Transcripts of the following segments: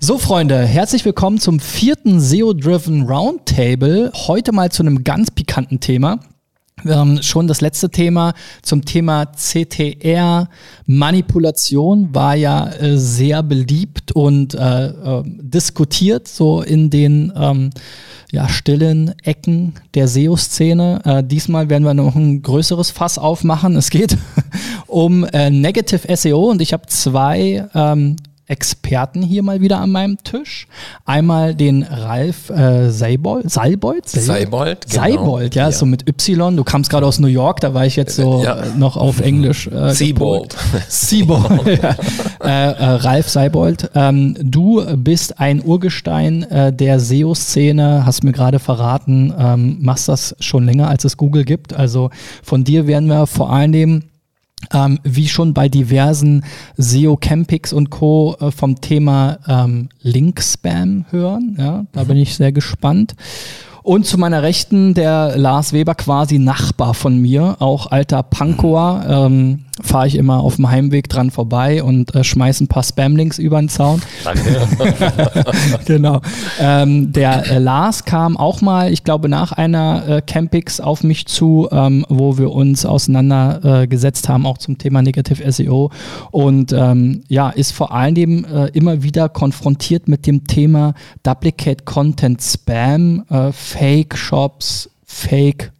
So, Freunde, herzlich willkommen zum vierten SEO-Driven Roundtable. Heute mal zu einem ganz pikanten Thema. Haben schon das letzte Thema zum Thema CTR Manipulation war ja äh, sehr beliebt und äh, äh, diskutiert so in den ähm, ja, stillen Ecken der SEO-Szene. Äh, diesmal werden wir noch ein größeres Fass aufmachen. Es geht um äh, Negative SEO und ich habe zwei ähm, Experten hier mal wieder an meinem Tisch. Einmal den Ralf äh, Seibold, Seibold? Seibold, genau. Seibold, ja, ja, so mit Y. Du kamst gerade aus New York, da war ich jetzt so ja. noch auf Englisch. Äh, Seabold. Seabold, ja. äh, äh, Ralf Seibold, ähm, du bist ein Urgestein äh, der SEO-Szene, hast mir gerade verraten, ähm, machst das schon länger, als es Google gibt. Also von dir werden wir vor allem ähm, wie schon bei diversen SEO Campix und Co. Äh, vom Thema ähm, Link-Spam hören. Ja, da bin ich sehr gespannt. Und zu meiner Rechten der Lars Weber, quasi Nachbar von mir, auch alter Pankower. Ähm, Fahre ich immer auf dem Heimweg dran vorbei und äh, schmeiße ein paar Spamlinks über den Zaun. Danke. genau. Ähm, der äh, Lars kam auch mal, ich glaube, nach einer äh, Campix auf mich zu, ähm, wo wir uns auseinandergesetzt äh, haben, auch zum Thema Negative SEO. Und ähm, ja, ist vor allem äh, immer wieder konfrontiert mit dem Thema Duplicate Content Spam, äh, Fake Shops, Fake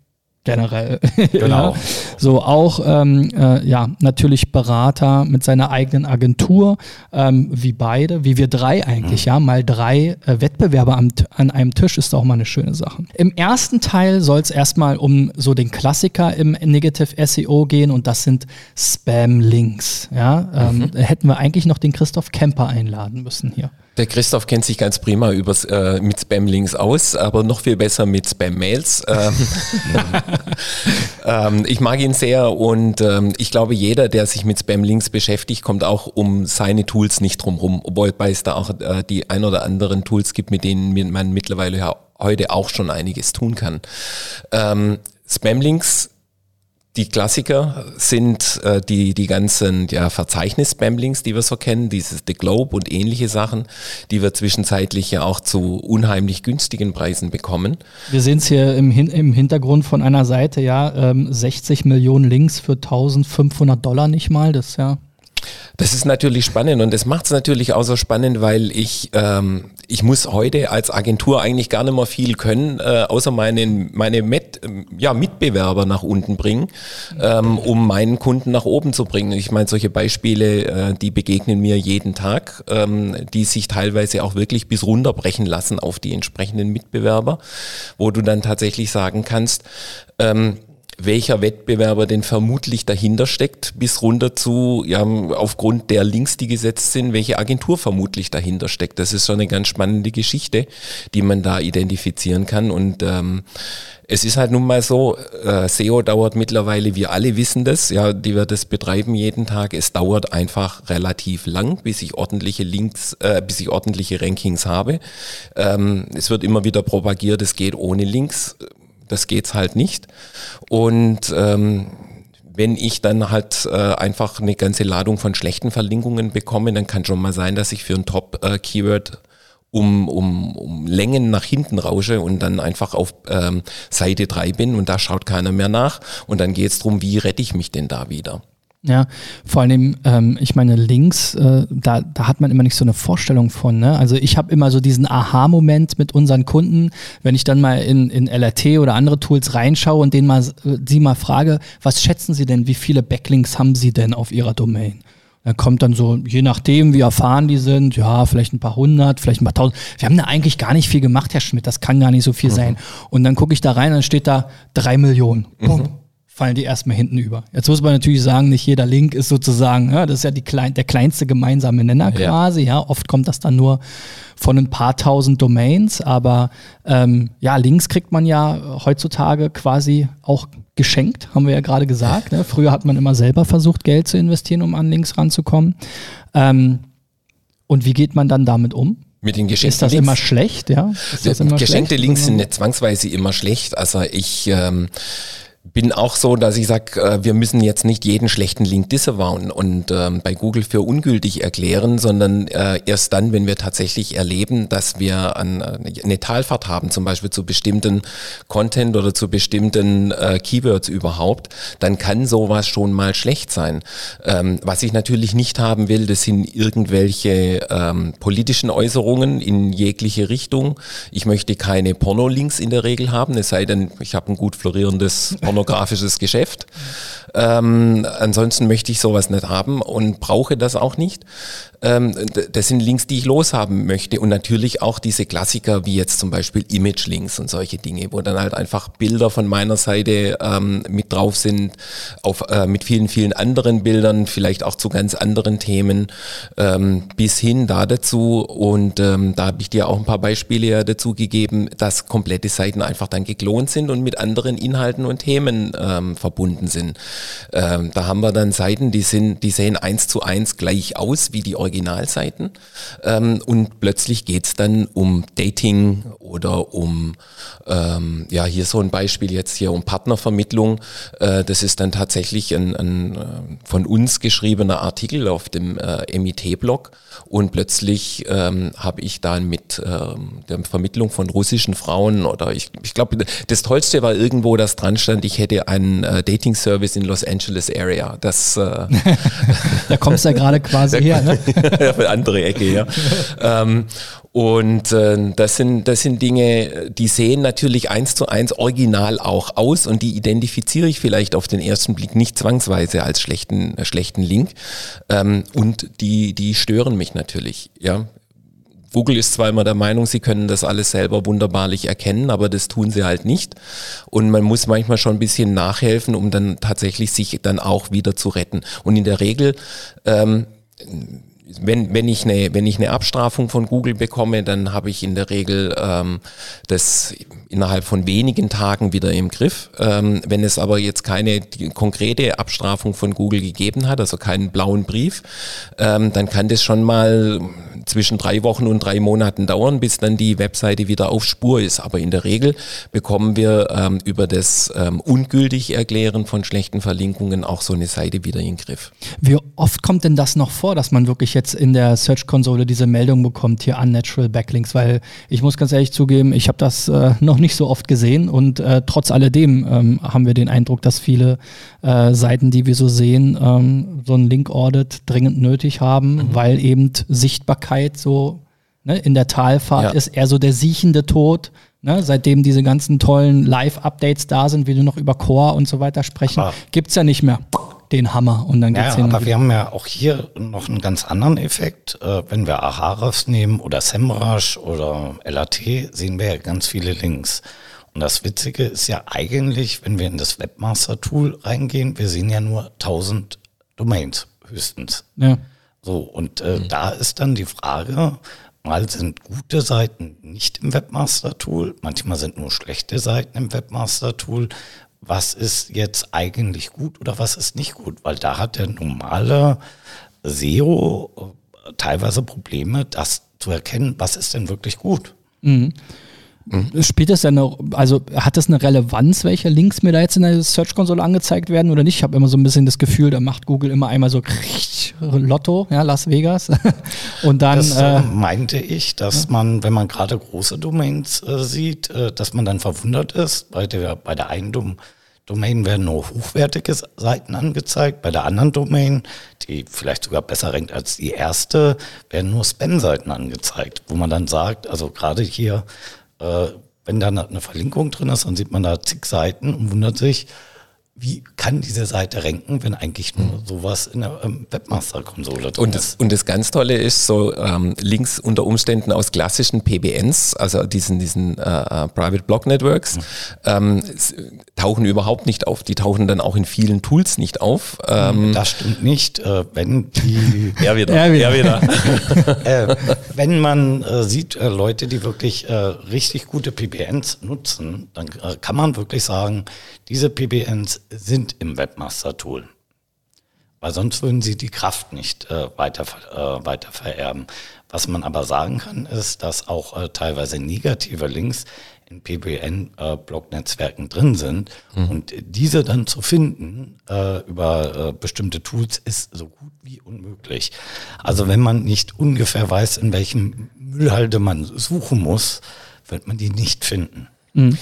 generell. Genau. So auch ähm, äh, ja natürlich Berater mit seiner eigenen Agentur, ähm, wie beide, wie wir drei eigentlich, mhm. ja, mal drei äh, Wettbewerber am, an einem Tisch ist auch mal eine schöne Sache. Im ersten Teil soll es erstmal um so den Klassiker im Negative SEO gehen und das sind Spam-Links. Ja, ähm, mhm. hätten wir eigentlich noch den Christoph Kemper einladen müssen hier. Der Christoph kennt sich ganz prima übers, äh, mit Spam-Links aus, aber noch viel besser mit Spam-Mails. Ähm, ähm, ich mag ihn sehr und ähm, ich glaube, jeder, der sich mit Spam-Links beschäftigt, kommt auch um seine Tools nicht drumherum, obwohl es da auch äh, die ein oder anderen Tools gibt, mit denen man mittlerweile ja heute auch schon einiges tun kann. Ähm, Spam-Links die Klassiker sind äh, die, die ganzen ja, Verzeichnis-Spamlinks, die wir so kennen, dieses The Globe und ähnliche Sachen, die wir zwischenzeitlich ja auch zu unheimlich günstigen Preisen bekommen. Wir sehen es hier im, Hin im Hintergrund von einer Seite, ja, ähm, 60 Millionen Links für 1500 Dollar nicht mal, das ja das ist natürlich spannend und das macht es natürlich auch so spannend, weil ich, ähm, ich muss heute als Agentur eigentlich gar nicht mehr viel können, äh, außer meinen, meine Met, ja, Mitbewerber nach unten bringen, ähm, um meinen Kunden nach oben zu bringen. Ich meine, solche Beispiele, äh, die begegnen mir jeden Tag, ähm, die sich teilweise auch wirklich bis runterbrechen lassen auf die entsprechenden Mitbewerber, wo du dann tatsächlich sagen kannst, ähm, welcher Wettbewerber denn vermutlich dahinter steckt, bis runter zu, ja, aufgrund der Links, die gesetzt sind, welche Agentur vermutlich dahinter steckt. Das ist schon eine ganz spannende Geschichte, die man da identifizieren kann. Und ähm, es ist halt nun mal so, äh, SEO dauert mittlerweile, wir alle wissen das, ja, die wir das betreiben jeden Tag. Es dauert einfach relativ lang, bis ich ordentliche Links, äh, bis ich ordentliche Rankings habe. Ähm, es wird immer wieder propagiert, es geht ohne Links das geht's halt nicht. Und ähm, wenn ich dann halt äh, einfach eine ganze Ladung von schlechten Verlinkungen bekomme, dann kann schon mal sein, dass ich für ein Top-Keyword äh, um, um, um Längen nach hinten rausche und dann einfach auf ähm, Seite 3 bin und da schaut keiner mehr nach. Und dann geht's drum, wie rette ich mich denn da wieder? Ja, vor allem, ähm, ich meine, links, äh, da, da hat man immer nicht so eine Vorstellung von. Ne? Also ich habe immer so diesen Aha-Moment mit unseren Kunden, wenn ich dann mal in, in LRT oder andere Tools reinschaue und denen mal, äh, sie mal frage, was schätzen sie denn, wie viele Backlinks haben sie denn auf ihrer Domain? Da kommt dann so, je nachdem, wie erfahren die sind, ja, vielleicht ein paar hundert, vielleicht ein paar tausend. Wir haben da eigentlich gar nicht viel gemacht, Herr Schmidt, das kann gar nicht so viel mhm. sein. Und dann gucke ich da rein, dann steht da drei Millionen. Mhm fallen die erstmal hinten über. Jetzt muss man natürlich sagen, nicht jeder Link ist sozusagen, ja, das ist ja die klein, der kleinste gemeinsame Nenner quasi. Ja. ja. oft kommt das dann nur von ein paar tausend Domains, aber ähm, ja, Links kriegt man ja heutzutage quasi auch geschenkt, haben wir ja gerade gesagt. Ne? Früher hat man immer selber versucht, Geld zu investieren, um an Links ranzukommen. Ähm, und wie geht man dann damit um? Mit den geschenkten Ist das Links? immer schlecht, ja? Immer geschenkte schlecht? Links sind nicht zwangsweise immer schlecht. Also ich ähm, bin auch so, dass ich sage, äh, wir müssen jetzt nicht jeden schlechten Link disavowen und ähm, bei Google für ungültig erklären, sondern äh, erst dann, wenn wir tatsächlich erleben, dass wir an, äh, eine Talfahrt haben, zum Beispiel zu bestimmten Content oder zu bestimmten äh, Keywords überhaupt, dann kann sowas schon mal schlecht sein. Ähm, was ich natürlich nicht haben will, das sind irgendwelche ähm, politischen Äußerungen in jegliche Richtung. Ich möchte keine Porno-Links in der Regel haben, es sei denn, ich habe ein gut florierendes pornografisches Geschäft. Ähm, ansonsten möchte ich sowas nicht haben und brauche das auch nicht. Ähm, das sind Links, die ich loshaben möchte und natürlich auch diese Klassiker wie jetzt zum Beispiel Image-Links und solche Dinge, wo dann halt einfach Bilder von meiner Seite ähm, mit drauf sind, auf, äh, mit vielen, vielen anderen Bildern, vielleicht auch zu ganz anderen Themen, ähm, bis hin da dazu und ähm, da habe ich dir auch ein paar Beispiele ja dazu gegeben, dass komplette Seiten einfach dann geklont sind und mit anderen Inhalten und Themen ähm, verbunden sind. Ähm, da haben wir dann Seiten, die sind, die sehen eins zu eins gleich aus wie die Originalseiten. Ähm, und plötzlich geht's dann um Dating oder um, ähm, ja, hier so ein Beispiel jetzt hier um Partnervermittlung. Äh, das ist dann tatsächlich ein, ein äh, von uns geschriebener Artikel auf dem äh, MIT-Blog. Und plötzlich ähm, habe ich dann mit ähm, der Vermittlung von russischen Frauen oder ich, ich glaube, das Tollste war irgendwo, dass dran stand, ich hätte einen äh, Dating-Service in Los Angeles Area. Das, äh, da kommst du ja gerade quasi her, ne? ja, andere Ecke, ja. ähm, und äh, das, sind, das sind Dinge, die sehen natürlich eins zu eins original auch aus und die identifiziere ich vielleicht auf den ersten Blick nicht zwangsweise als schlechten, äh, schlechten Link. Ähm, und die, die stören mich natürlich. Ja, Google ist zwar immer der Meinung, sie können das alles selber wunderbarlich erkennen, aber das tun sie halt nicht. Und man muss manchmal schon ein bisschen nachhelfen, um dann tatsächlich sich dann auch wieder zu retten. Und in der Regel ähm, wenn, wenn, ich eine, wenn ich eine Abstrafung von Google bekomme, dann habe ich in der Regel ähm, das innerhalb von wenigen Tagen wieder im Griff. Ähm, wenn es aber jetzt keine konkrete Abstrafung von Google gegeben hat, also keinen blauen Brief, ähm, dann kann das schon mal zwischen drei Wochen und drei Monaten dauern, bis dann die Webseite wieder auf Spur ist. Aber in der Regel bekommen wir ähm, über das ähm, ungültig Erklären von schlechten Verlinkungen auch so eine Seite wieder in den Griff. Wie oft kommt denn das noch vor, dass man wirklich jetzt in der Search-Konsole diese Meldung bekommt, hier Unnatural Backlinks? Weil ich muss ganz ehrlich zugeben, ich habe das äh, noch nicht so oft gesehen und äh, trotz alledem ähm, haben wir den Eindruck, dass viele äh, Seiten, die wir so sehen, ähm, so ein Link-Audit dringend nötig haben, mhm. weil eben Sichtbarkeit so ne, in der Talfahrt ja. ist eher so der siechende Tod. Ne, seitdem diese ganzen tollen Live-Updates da sind, wie du noch über Core und so weiter sprechen, gibt es ja nicht mehr den Hammer und dann geht's ja, hin. Aber wir haben ja auch hier noch einen ganz anderen Effekt. Äh, wenn wir Ahrefs nehmen oder SEMrush oder LAT, sehen wir ja ganz viele Links. Und das Witzige ist ja eigentlich, wenn wir in das Webmaster-Tool reingehen, wir sehen ja nur 1000 Domains höchstens. Ja. So, und äh, mhm. da ist dann die Frage, mal sind gute Seiten nicht im Webmaster-Tool, manchmal sind nur schlechte Seiten im Webmaster-Tool was ist jetzt eigentlich gut oder was ist nicht gut, weil da hat der normale SEO äh, teilweise Probleme, das zu erkennen, was ist denn wirklich gut. Mhm. Mhm. Spielt das denn also hat das eine Relevanz, welche Links mir da jetzt in der Search-Konsole angezeigt werden oder nicht? Ich habe immer so ein bisschen das Gefühl, da macht Google immer einmal so Lotto, ja, Las Vegas. Und dann. Das äh, äh, meinte ich, dass ja. man, wenn man gerade große Domains äh, sieht, äh, dass man dann verwundert ist. Bei der, bei der einen Dom Domain werden nur hochwertige Seiten angezeigt. Bei der anderen Domain, die vielleicht sogar besser rankt als die erste, werden nur Spam-Seiten angezeigt, wo man dann sagt, also gerade hier wenn da eine Verlinkung drin ist, dann sieht man da zig Seiten und wundert sich, wie kann diese Seite ranken, wenn eigentlich nur sowas in der ähm, Webmaster-Konsole drin und das, ist? Und das ganz Tolle ist, so ähm, Links unter Umständen aus klassischen PBNs, also diesen, diesen äh, äh, Private Block Networks, mhm. ähm, tauchen überhaupt nicht auf. Die tauchen dann auch in vielen Tools nicht auf. Ähm, das stimmt nicht. Äh, wenn die ja wieder, ja wieder. Ja, wieder. äh, wenn man äh, sieht, äh, Leute, die wirklich äh, richtig gute PBNs nutzen, dann äh, kann man wirklich sagen, diese PBNs sind im Webmaster-Tool. Weil sonst würden sie die Kraft nicht äh, weiter, äh, weiter vererben. Was man aber sagen kann, ist, dass auch äh, teilweise negative Links in PBN-Block-Netzwerken äh, drin sind. Mhm. Und diese dann zu finden äh, über äh, bestimmte Tools ist so gut wie unmöglich. Also wenn man nicht ungefähr weiß, in welchem Müllhalde man suchen muss, wird man die nicht finden. Mhm.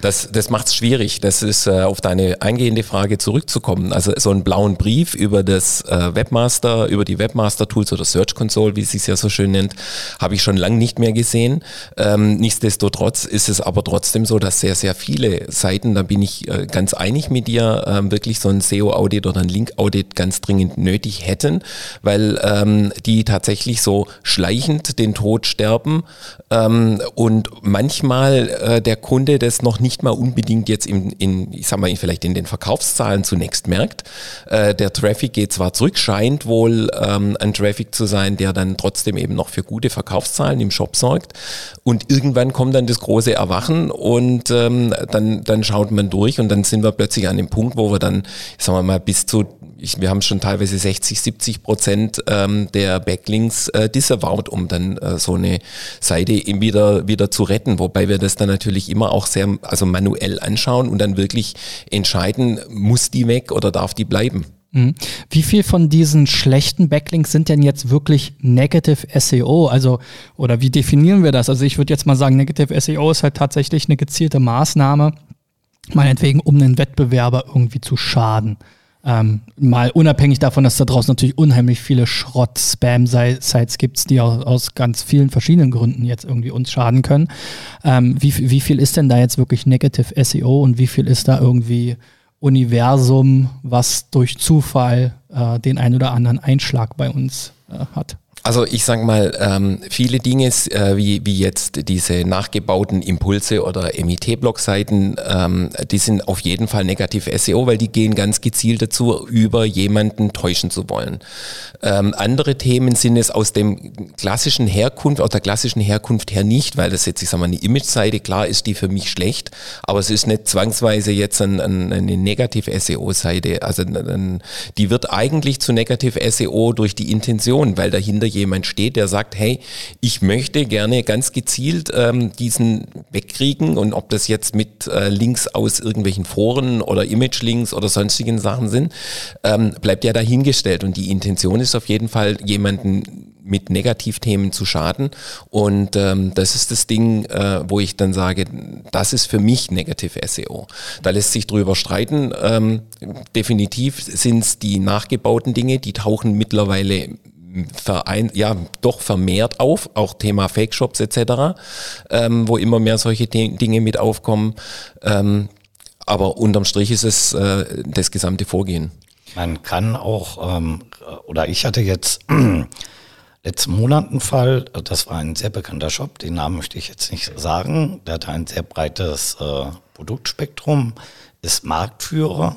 Das, das macht es schwierig. Das ist äh, auf deine eingehende Frage zurückzukommen. Also so einen blauen Brief über das äh, Webmaster, über die Webmaster-Tools oder Search Console, wie es sich ja so schön nennt, habe ich schon lange nicht mehr gesehen. Ähm, nichtsdestotrotz ist es aber trotzdem so, dass sehr, sehr viele Seiten, da bin ich äh, ganz einig mit dir, ähm, wirklich so ein SEO-Audit oder ein Link-Audit ganz dringend nötig hätten, weil ähm, die tatsächlich so schleichend den Tod sterben ähm, und manchmal äh, der Kunde das noch nicht nicht mal unbedingt jetzt in, in ich sag mal, vielleicht in den Verkaufszahlen zunächst merkt. Äh, der Traffic geht zwar zurück, scheint wohl ähm, ein Traffic zu sein, der dann trotzdem eben noch für gute Verkaufszahlen im Shop sorgt. Und irgendwann kommt dann das große Erwachen und ähm, dann, dann schaut man durch und dann sind wir plötzlich an dem Punkt, wo wir dann, sagen wir mal, bis zu ich, wir haben schon teilweise 60, 70 Prozent ähm, der Backlinks äh, disavowed, um dann äh, so eine Seite wieder, wieder zu retten. Wobei wir das dann natürlich immer auch sehr also manuell anschauen und dann wirklich entscheiden, muss die weg oder darf die bleiben. Mhm. Wie viel von diesen schlechten Backlinks sind denn jetzt wirklich Negative SEO? Also, oder wie definieren wir das? Also ich würde jetzt mal sagen, Negative SEO ist halt tatsächlich eine gezielte Maßnahme, meinetwegen, um einen Wettbewerber irgendwie zu schaden. Ähm, mal unabhängig davon, dass da draußen natürlich unheimlich viele Schrott-Spam-Sites gibt, die auch aus ganz vielen verschiedenen Gründen jetzt irgendwie uns schaden können. Ähm, wie, wie viel ist denn da jetzt wirklich Negative SEO und wie viel ist da irgendwie Universum, was durch Zufall äh, den ein oder anderen Einschlag bei uns äh, hat? Also ich sage mal, ähm, viele Dinge, äh, wie, wie jetzt diese nachgebauten Impulse oder MIT-Blog-Seiten, ähm, die sind auf jeden Fall negativ SEO, weil die gehen ganz gezielt dazu, über jemanden täuschen zu wollen. Ähm, andere Themen sind es aus dem klassischen Herkunft, aus der klassischen Herkunft her nicht, weil das jetzt, ich sage mal, eine Image-Seite, klar ist die für mich schlecht, aber es ist nicht zwangsweise jetzt ein, ein, eine Negativ-SEO-Seite. Also ein, die wird eigentlich zu Negativ-SEO durch die Intention, weil dahinter jemand steht, der sagt, hey, ich möchte gerne ganz gezielt ähm, diesen wegkriegen und ob das jetzt mit äh, Links aus irgendwelchen Foren oder Image-Links oder sonstigen Sachen sind, ähm, bleibt ja dahingestellt und die Intention ist auf jeden Fall jemanden mit Negativthemen zu schaden. Und ähm, das ist das Ding, äh, wo ich dann sage, das ist für mich Negative SEO. Da lässt sich drüber streiten. Ähm, definitiv sind es die nachgebauten Dinge, die tauchen mittlerweile verein, ja, doch vermehrt auf, auch Thema Fake Shops etc., ähm, wo immer mehr solche Dinge mit aufkommen. Ähm, aber unterm Strich ist es äh, das gesamte Vorgehen. Man kann auch, ähm, oder ich hatte jetzt letzten Monat einen Fall, das war ein sehr bekannter Shop, den Namen möchte ich jetzt nicht sagen, der hatte ein sehr breites äh, Produktspektrum, ist Marktführer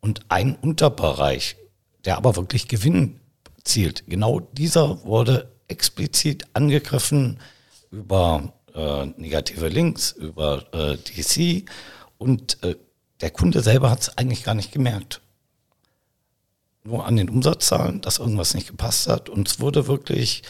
und ein Unterbereich, der aber wirklich Gewinn zielt. Genau dieser wurde explizit angegriffen über äh, negative Links, über äh, DC und äh, der Kunde selber hat es eigentlich gar nicht gemerkt. Nur an den Umsatzzahlen, dass irgendwas nicht gepasst hat und es wurde wirklich,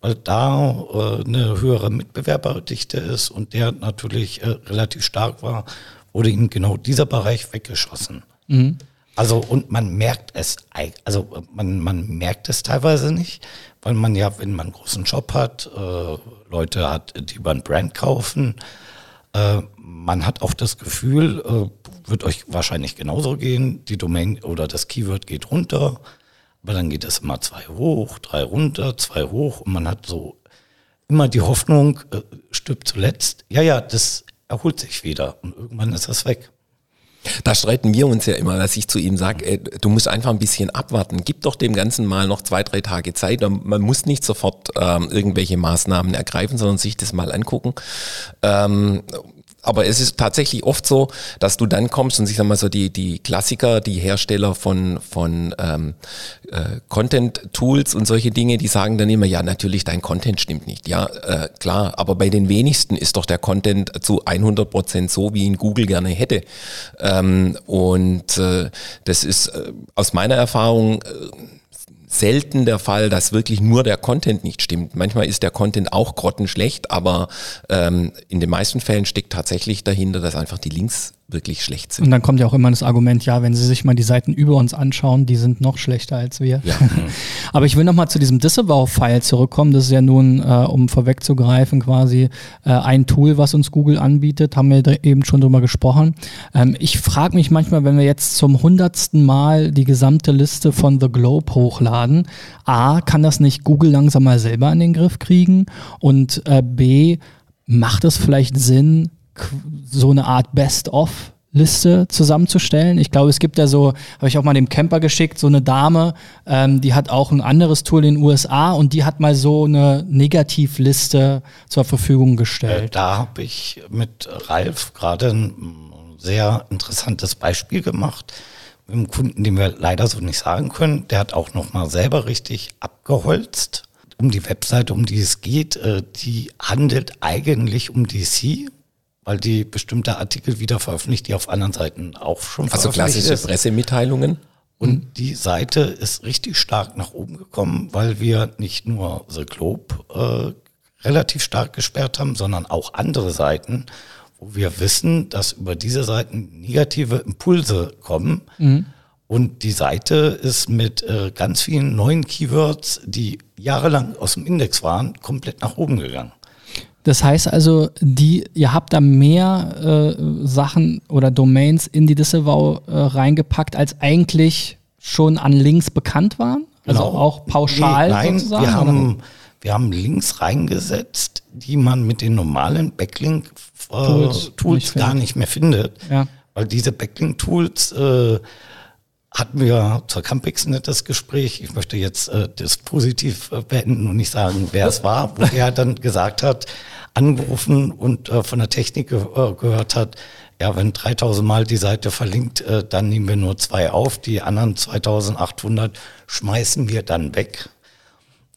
weil da äh, eine höhere Mitbewerberdichte ist und der natürlich äh, relativ stark war, wurde ihm genau dieser Bereich weggeschossen. Mhm. Also und man merkt es, also man, man merkt es teilweise nicht, weil man ja, wenn man einen großen Shop hat, äh, Leute hat, die über ein Brand kaufen, äh, man hat auch das Gefühl, äh, wird euch wahrscheinlich genauso gehen, die Domain oder das Keyword geht runter, aber dann geht es immer zwei hoch, drei runter, zwei hoch und man hat so immer die Hoffnung, äh, stirbt zuletzt, ja, ja, das erholt sich wieder und irgendwann ist das weg. Da streiten wir uns ja immer, dass ich zu ihm sage, du musst einfach ein bisschen abwarten. Gib doch dem Ganzen mal noch zwei, drei Tage Zeit. Man muss nicht sofort ähm, irgendwelche Maßnahmen ergreifen, sondern sich das mal angucken. Ähm, aber es ist tatsächlich oft so, dass du dann kommst und ich sag mal so die, die Klassiker, die Hersteller von, von ähm, äh, Content-Tools und solche Dinge, die sagen dann immer, ja, natürlich, dein Content stimmt nicht. Ja, äh, klar, aber bei den wenigsten ist doch der Content zu 100 Prozent so, wie ihn Google gerne hätte. Ähm, und äh, das ist äh, aus meiner Erfahrung äh, selten der Fall, dass wirklich nur der Content nicht stimmt. Manchmal ist der Content auch grottenschlecht, aber ähm, in den meisten Fällen steckt tatsächlich dahinter, dass einfach die Links wirklich schlecht sind. Und dann kommt ja auch immer das Argument, ja, wenn Sie sich mal die Seiten über uns anschauen, die sind noch schlechter als wir. Ja. Aber ich will nochmal zu diesem Disavow-File zurückkommen. Das ist ja nun, äh, um vorwegzugreifen, quasi äh, ein Tool, was uns Google anbietet. Haben wir eben schon drüber gesprochen. Ähm, ich frage mich manchmal, wenn wir jetzt zum hundertsten Mal die gesamte Liste von The Globe hochladen, A, kann das nicht Google langsam mal selber in den Griff kriegen? Und äh, B, macht es vielleicht Sinn, so eine Art Best-of Liste zusammenzustellen. Ich glaube, es gibt ja so, habe ich auch mal dem Camper geschickt, so eine Dame, ähm, die hat auch ein anderes Tool in den USA und die hat mal so eine Negativliste zur Verfügung gestellt. Äh, da habe ich mit Ralf gerade ein sehr interessantes Beispiel gemacht. Mit einem Kunden, den wir leider so nicht sagen können, der hat auch noch mal selber richtig abgeholzt. Um die Webseite, um die es geht, äh, die handelt eigentlich um DC, weil die bestimmte Artikel wieder veröffentlicht, die auf anderen Seiten auch schon also veröffentlicht Also klassische Pressemitteilungen? Und mhm. die Seite ist richtig stark nach oben gekommen, weil wir nicht nur The Globe äh, relativ stark gesperrt haben, sondern auch andere Seiten, wo wir wissen, dass über diese Seiten negative Impulse kommen. Mhm. Und die Seite ist mit äh, ganz vielen neuen Keywords, die jahrelang aus dem Index waren, komplett nach oben gegangen. Das heißt also, die, ihr habt da mehr äh, Sachen oder Domains in die Disavow äh, reingepackt, als eigentlich schon an Links bekannt waren? Also genau. auch pauschal nee, nein, sozusagen? Wir haben, wir haben Links reingesetzt, die man mit den normalen Backlink-Tools äh, Tools gar nicht mehr findet. Ja. Weil diese Backlink-Tools äh, hatten wir zur Campix das Gespräch. Ich möchte jetzt äh, das positiv äh, beenden und nicht sagen, wer es war, wo er dann gesagt hat, angerufen und äh, von der Technik ge äh, gehört hat, ja, wenn 3000 Mal die Seite verlinkt, äh, dann nehmen wir nur zwei auf, die anderen 2800 schmeißen wir dann weg.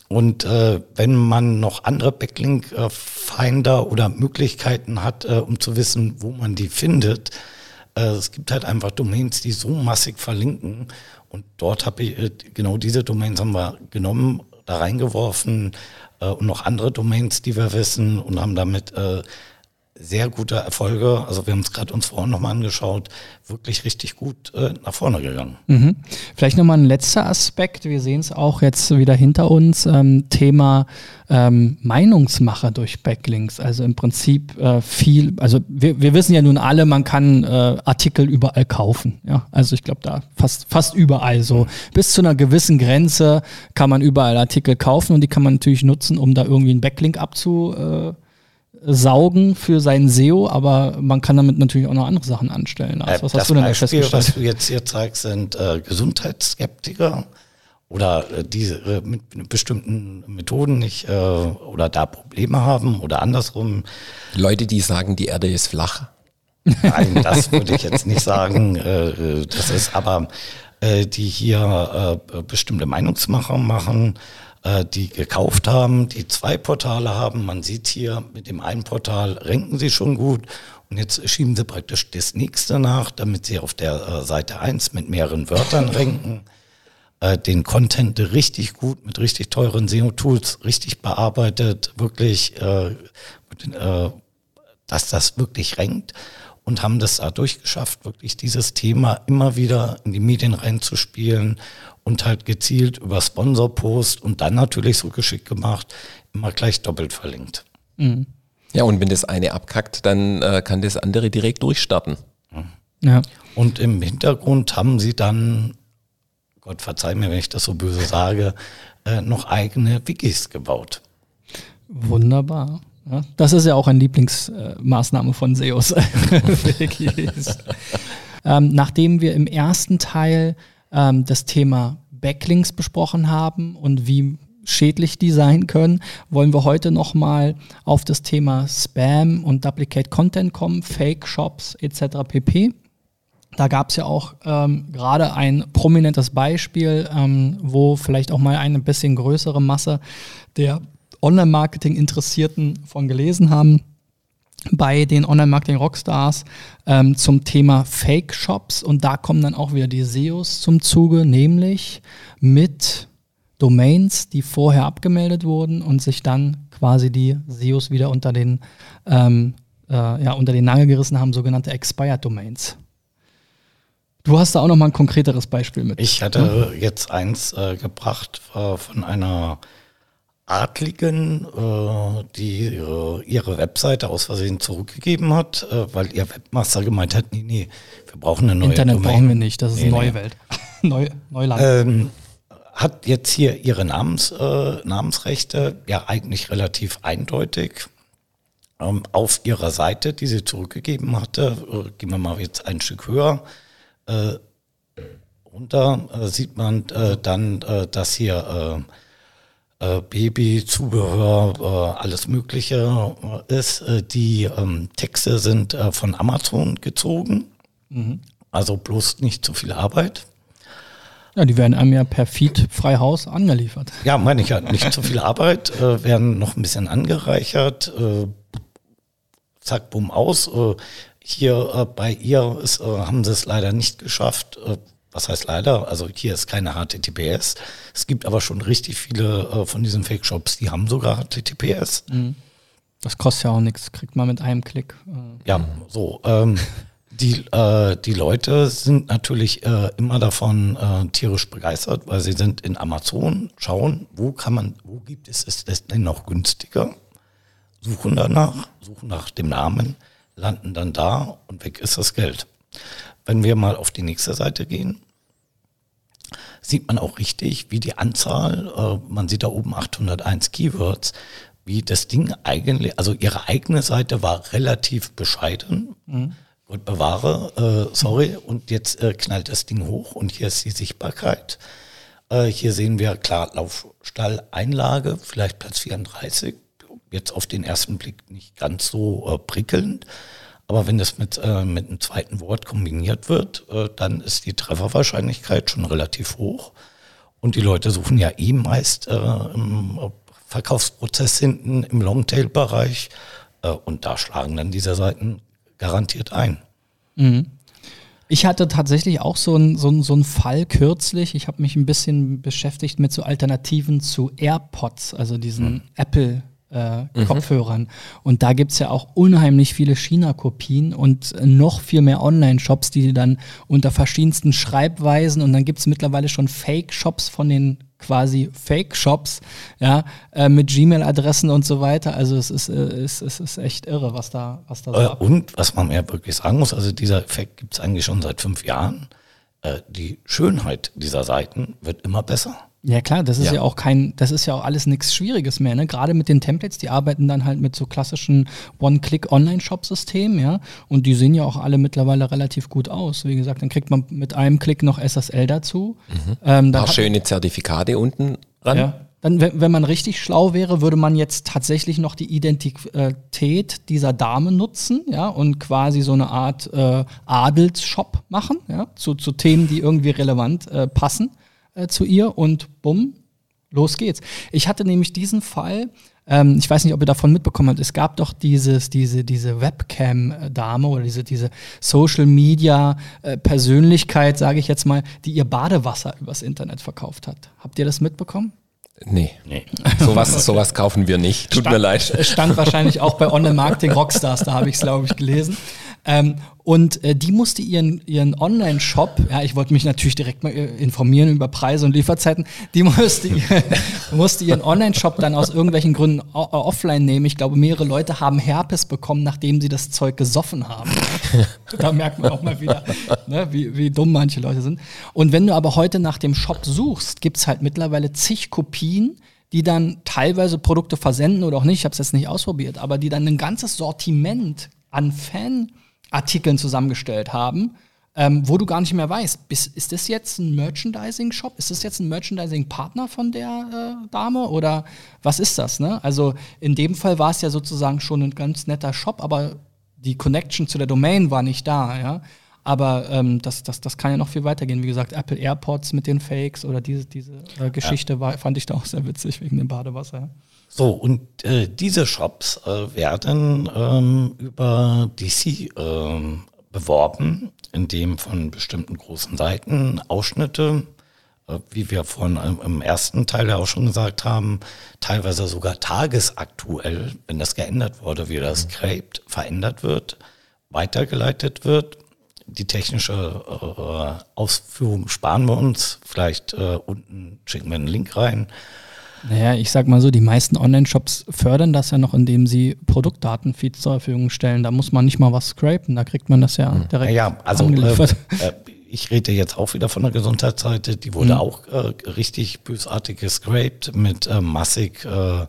Und äh, wenn man noch andere Backlink-Finder oder Möglichkeiten hat, äh, um zu wissen, wo man die findet, äh, es gibt halt einfach Domains, die so massig verlinken. Und dort habe ich, äh, genau diese Domains haben wir genommen, da reingeworfen, und noch andere Domains, die wir wissen und haben damit äh, sehr gute Erfolge. Also wir haben es gerade uns vorhin nochmal angeschaut, wirklich richtig gut äh, nach vorne gegangen. Mhm. Vielleicht nochmal ein letzter Aspekt. Wir sehen es auch jetzt wieder hinter uns. Ähm, Thema ähm, Meinungsmacher durch Backlinks. Also im Prinzip äh, viel, also wir, wir wissen ja nun alle, man kann äh, Artikel überall kaufen. Ja? Also ich glaube da fast, fast überall so. Bis zu einer gewissen Grenze kann man überall Artikel kaufen und die kann man natürlich nutzen, um da irgendwie einen Backlink abzu äh, saugen für sein SEO, aber man kann damit natürlich auch noch andere Sachen anstellen. Also, was das hast du denn Beispiel, was du jetzt hier zeigst, sind äh, Gesundheitsskeptiker oder äh, diese äh, mit bestimmten Methoden nicht äh, oder da Probleme haben oder andersrum. Leute, die sagen, die Erde ist flach. Nein, das würde ich jetzt nicht sagen. Äh, äh, das ist aber, äh, die hier äh, bestimmte Meinungsmacher machen äh, die gekauft haben, die zwei Portale haben. Man sieht hier, mit dem einen Portal renken sie schon gut und jetzt schieben sie praktisch das nächste nach, damit sie auf der äh, Seite 1 mit mehreren Wörtern renken. Äh, den Content richtig gut mit richtig teuren SEO-Tools richtig bearbeitet, wirklich, äh, dass das wirklich renkt und haben das dadurch geschafft, wirklich dieses Thema immer wieder in die Medien reinzuspielen und halt gezielt über Sponsorpost und dann natürlich so geschickt gemacht, immer gleich doppelt verlinkt. Mhm. Ja, und wenn das eine abkackt, dann äh, kann das andere direkt durchstarten. Ja. Und im Hintergrund haben sie dann, Gott verzeih mir, wenn ich das so böse sage, äh, noch eigene Wikis gebaut. Wunderbar. Ja, das ist ja auch eine Lieblingsmaßnahme von SEOs. ähm, nachdem wir im ersten Teil ähm, das Thema Backlinks besprochen haben und wie schädlich die sein können, wollen wir heute nochmal auf das Thema Spam und Duplicate Content kommen, Fake Shops etc. pp. Da gab es ja auch ähm, gerade ein prominentes Beispiel, ähm, wo vielleicht auch mal eine bisschen größere Masse der Online-Marketing-Interessierten von gelesen haben bei den Online-Marketing-Rockstars ähm, zum Thema Fake-Shops und da kommen dann auch wieder die SEOs zum Zuge, nämlich mit Domains, die vorher abgemeldet wurden und sich dann quasi die SEOs wieder unter den, ähm, äh, ja, unter den Nagel gerissen haben, sogenannte Expired Domains. Du hast da auch noch mal ein konkreteres Beispiel mit. Ich hatte jetzt eins äh, gebracht äh, von einer Adligen, äh, die ihre, ihre Webseite aus Versehen zurückgegeben hat, äh, weil ihr Webmaster gemeint hat, nee, nee, wir brauchen eine neue Internet Domain. brauchen wir nicht, das ist Nee, neue nee. Welt. Neu, Neuland. Ähm, hat jetzt hier ihre Namens, äh, Namensrechte ja eigentlich relativ eindeutig ähm, auf ihrer Seite, die sie zurückgegeben hatte. Äh, gehen wir mal jetzt ein Stück höher. Äh, runter äh, sieht man äh, dann, äh, dass hier äh, Baby, Zubehör, äh, alles Mögliche äh, ist. Die ähm, Texte sind äh, von Amazon gezogen. Also bloß nicht zu viel Arbeit. ja, die werden einem ja per Feed frei Haus angeliefert. Ja, meine ich ja, nicht zu viel Arbeit, äh, werden noch ein bisschen angereichert, äh, zack, bumm, aus. Äh, hier bei ihr ist, haben sie es leider nicht geschafft. Was heißt leider? Also hier ist keine HTTPS. Es gibt aber schon richtig viele äh, von diesen Fake-Shops, die haben sogar HTTPS. Das kostet ja auch nichts, kriegt man mit einem Klick. Äh, Ja, so. Ähm, die, äh, die Leute sind natürlich äh, immer davon äh, tierisch begeistert, weil sie sind in Amazon, schauen, wo kann man, wo gibt es es denn noch günstiger, suchen danach, suchen nach dem Namen, landen dann da und weg ist das Geld. Wenn wir mal auf die nächste Seite gehen, sieht man auch richtig, wie die Anzahl, äh, man sieht da oben 801 Keywords, wie das Ding eigentlich, also ihre eigene Seite war relativ bescheiden. Gott bewahre, äh, sorry, und jetzt äh, knallt das Ding hoch und hier ist die Sichtbarkeit. Äh, hier sehen wir klar Laufstall-Einlage, vielleicht Platz 34. Jetzt auf den ersten Blick nicht ganz so äh, prickelnd. Aber wenn das mit, äh, mit einem zweiten Wort kombiniert wird, äh, dann ist die Trefferwahrscheinlichkeit schon relativ hoch. Und die Leute suchen ja eh meist äh, im Verkaufsprozess hinten im Longtail-Bereich. Äh, und da schlagen dann diese Seiten garantiert ein. Ich hatte tatsächlich auch so einen so so einen Fall kürzlich. Ich habe mich ein bisschen beschäftigt mit so Alternativen zu AirPods, also diesen Apple. Äh, Kopfhörern. Und da gibt's ja auch unheimlich viele China-Kopien und äh, noch viel mehr Online-Shops, die dann unter verschiedensten Schreibweisen und dann gibt's mittlerweile schon Fake-Shops von den quasi Fake-Shops, ja, äh, mit Gmail-Adressen und so weiter. Also es ist, äh, es, es ist echt irre, was da, was da so Äh, und was man ja wirklich sagen muss, also dieser Effekt gibt es eigentlich schon seit fünf Jahren. Äh, die Schönheit dieser Seiten wird immer besser. Ja klar, das ist ja, Ja. auch kein, das ist ja auch alles nichts Schwieriges mehr. Ne? Gerade mit den Templates, die arbeiten dann halt mit so klassischen One-Click-Online-Shop-Systemen, ja. Und die sehen ja auch alle mittlerweile relativ gut aus. Wie gesagt, dann kriegt man mit einem Klick noch SSL dazu. Ähm, dann Ein paar schöne Zertifikate unten ran. ja. Dann, wenn, wenn man richtig schlau wäre, würde man jetzt tatsächlich noch die Identität dieser Dame nutzen, ja, und quasi so eine Art äh, Adelsshop machen, ja, zu, zu Themen, die irgendwie relevant äh, passen äh, zu ihr und bumm, los geht's. Ich hatte nämlich diesen Fall, ähm, ich weiß nicht, ob ihr davon mitbekommen habt, es gab doch dieses, diese, diese Webcam-Dame oder diese, diese Social-Media-Persönlichkeit, sage ich jetzt mal, die ihr Badewasser übers Internet verkauft hat. Habt ihr das mitbekommen? Nee, Nee. sowas, sowas kaufen wir nicht. Tut mir leid. Es stand wahrscheinlich auch bei Online-Marketing Rockstars, da habe ich es, glaube ich, gelesen. Ähm, und äh, die musste ihren, ihren Online-Shop, ja, ich wollte mich natürlich direkt mal äh, informieren über Preise und Lieferzeiten, die musste, musste ihren Online-Shop dann aus irgendwelchen Gründen äh, offline nehmen. Ich glaube, mehrere Leute haben Herpes bekommen, nachdem sie das Zeug gesoffen haben. da merkt man auch mal wieder, ne, wie, wie dumm manche Leute sind. Und wenn du aber heute nach dem Shop suchst, gibt's halt mittlerweile zig Kopien, die dann teilweise Produkte versenden oder auch nicht, ich habe es jetzt nicht ausprobiert, aber die dann ein ganzes Sortiment an Fanartikeln zusammengestellt haben, ähm, wo du gar nicht mehr weißt, bis, ist das jetzt ein Merchandising-Shop? Ist das jetzt ein Merchandising-Partner von der äh, Dame oder was ist das? Ne? Also in dem Fall war es ja sozusagen schon ein ganz netter Shop, aber die Connection zu der Domain war nicht da, ja. Aber ähm, das, das, das kann ja noch viel weitergehen. Wie gesagt, Apple AirPods mit den Fakes oder diese, diese äh, Geschichte war, fand ich da auch sehr witzig wegen dem Badewasser. Ja. So, und äh, diese Shops äh, werden ähm, über DC ähm, beworben, indem von bestimmten großen Seiten Ausschnitte wie wir vorhin im ersten Teil ja auch schon gesagt haben, teilweise sogar tagesaktuell, wenn das geändert wurde, wie das mhm. Scraped verändert wird, weitergeleitet wird. Die technische äh, Ausführung sparen wir uns. Vielleicht äh, unten schicken wir einen Link rein. Naja, ich sag mal so, die meisten Online-Shops fördern das ja noch, indem sie Produktdatenfeeds zur Verfügung stellen. Da muss man nicht mal was scrapen, da kriegt man das ja hm. direkt ja, also, angeliefert. Äh, äh, ich rede jetzt auch wieder von der Gesundheitsseite, die wurde mhm. auch äh, richtig bösartig gescraped mit äh, massig äh,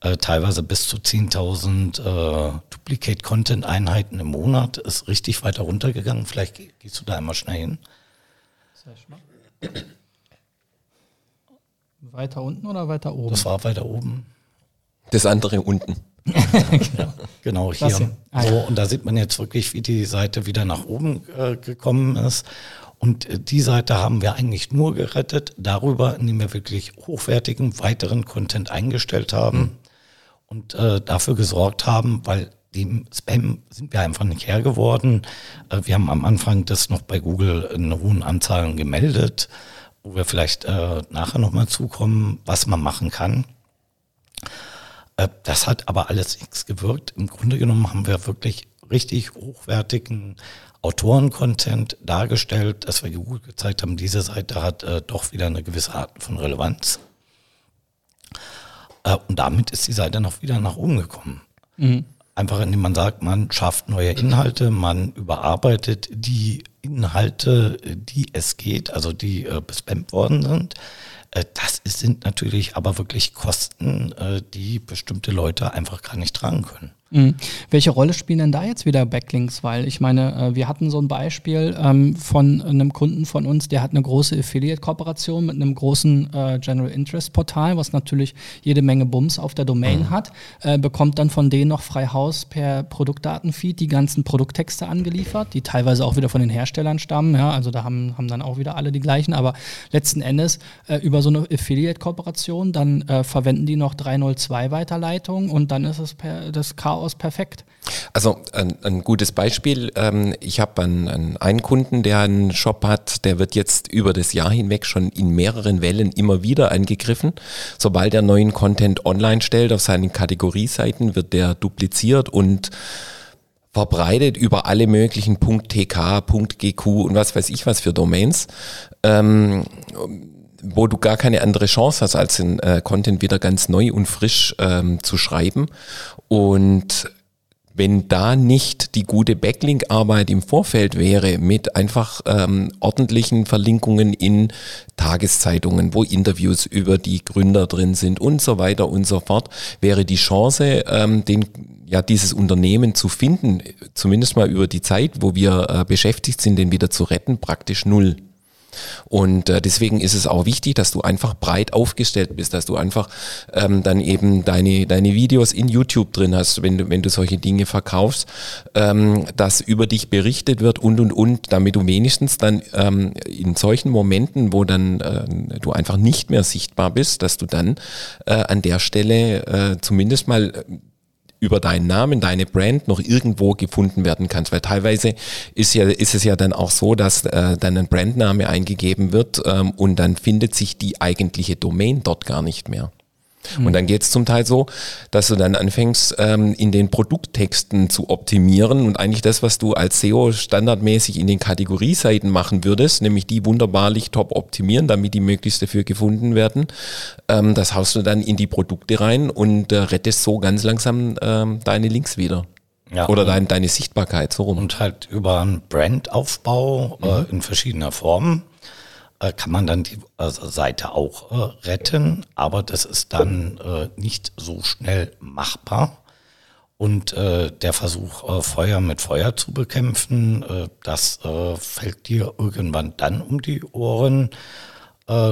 äh, teilweise bis zu 10.000 äh, Duplicate-Content-Einheiten im Monat, ist richtig weiter runtergegangen. Vielleicht gehst du da einmal schnell hin. Weiter unten oder weiter oben? Das war weiter oben. Das andere unten. genau, genau hier. hier. Ah, so, und da sieht man jetzt wirklich, wie die Seite wieder nach oben äh, gekommen ist. Und äh, die Seite haben wir eigentlich nur gerettet darüber, indem wir wirklich hochwertigen weiteren Content eingestellt haben mhm. und äh, dafür gesorgt haben, weil dem Spam sind wir einfach nicht Herr geworden. Äh, wir haben am Anfang das noch bei Google in hohen Anzahlen gemeldet wo wir vielleicht äh, nachher nochmal zukommen, was man machen kann. Äh, das hat aber alles nichts gewirkt. Im Grunde genommen haben wir wirklich richtig hochwertigen Autoren-Content dargestellt, dass wir gut gezeigt haben, diese Seite hat äh, doch wieder eine gewisse Art von Relevanz. Äh, und damit ist die Seite noch wieder nach oben gekommen. Mhm. Einfach indem man sagt, man schafft neue Inhalte, man überarbeitet die Inhalte, die es geht, also die äh, bespammt worden sind. Äh, das sind natürlich aber wirklich Kosten, äh, die bestimmte Leute einfach gar nicht tragen können. Mhm. Welche Rolle spielen denn da jetzt wieder Backlinks? Weil ich meine, äh, wir hatten so ein Beispiel ähm, von einem Kunden von uns, der hat eine große Affiliate-Kooperation mit einem großen äh, General Interest Portal, was natürlich jede Menge Bums auf der Domain mhm. hat, äh, bekommt dann von denen noch frei Haus per Produktdatenfeed die ganzen Produkttexte angeliefert, die teilweise auch wieder von den Herstellern stammen. Ja, also da haben, haben dann auch wieder alle die gleichen, aber letzten Endes über so eine Affiliate-Kooperation, dann verwenden die noch 302 Weiterleitungen und dann ist es per, das Chaos aus perfekt? Also ein, ein gutes Beispiel. Ähm, ich habe einen, einen Kunden, der einen Shop hat, der wird jetzt über das Jahr hinweg schon in mehreren Wellen immer wieder angegriffen. Sobald er neuen Content online stellt auf seinen Kategorieseiten, wird der dupliziert und verbreitet über alle möglichen .tk, .gq und was weiß ich was für Domains. Ähm, wo du gar keine andere Chance hast, als den äh, Content wieder ganz neu und frisch ähm, zu schreiben. Und wenn da nicht die gute Backlink-Arbeit im Vorfeld wäre, mit einfach ähm, ordentlichen Verlinkungen in Tageszeitungen, wo Interviews über die Gründer drin sind und so weiter und so fort, wäre die Chance, ähm, den, ja, dieses Unternehmen zu finden, zumindest mal über die Zeit, wo wir äh, beschäftigt sind, den wieder zu retten, praktisch null. Und äh, deswegen ist es auch wichtig, dass du einfach breit aufgestellt bist, dass du einfach ähm, dann eben deine, deine Videos in YouTube drin hast, wenn du, wenn du solche Dinge verkaufst, ähm, dass über dich berichtet wird und und und, damit du wenigstens dann ähm, in solchen Momenten, wo dann äh, du einfach nicht mehr sichtbar bist, dass du dann äh, an der Stelle äh, zumindest mal über deinen Namen, deine Brand noch irgendwo gefunden werden kannst. Weil teilweise ist ja, ist es ja dann auch so, dass äh, dann ein Brandname eingegeben wird ähm, und dann findet sich die eigentliche Domain dort gar nicht mehr. Und dann geht es zum Teil so, dass du dann anfängst, ähm, in den Produkttexten zu optimieren und eigentlich das, was du als SEO standardmäßig in den Kategorieseiten machen würdest, nämlich die wunderbarlich top optimieren, damit die möglichst dafür gefunden werden, ähm, das haust du dann in die Produkte rein und äh, rettest so ganz langsam ähm, deine Links wieder. Ja, Oder dein, deine Sichtbarkeit, so rum. Und halt über einen Brandaufbau äh, mhm. äh, in verschiedener Form äh, kann man dann die äh, Seite auch äh, retten, aber das ist dann äh, nicht so schnell machbar. Und äh, der Versuch, äh, Feuer mit Feuer zu bekämpfen, das fällt dir irgendwann dann um die Ohren.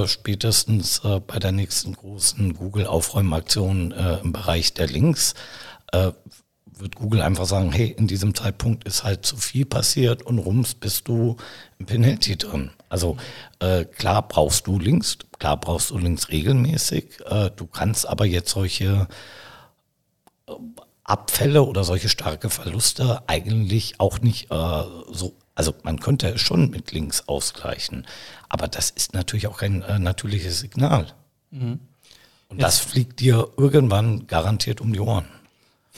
Spätestens bei der nächsten großen Google-Aufräumaktion im Bereich der Links wird Google einfach sagen, hey, in diesem Zeitpunkt ist halt zu viel passiert und rums bist du im Penalty drin. Also äh, klar brauchst du Links, klar brauchst du Links regelmäßig. Äh, du kannst aber jetzt solche äh, Abfälle oder solche starke Verluste eigentlich auch nicht äh, so Also man könnte es schon mit links ausgleichen, aber das ist natürlich auch kein äh, natürliches Signal. Mhm. Und Jetzt. das fliegt dir irgendwann garantiert um die Ohren.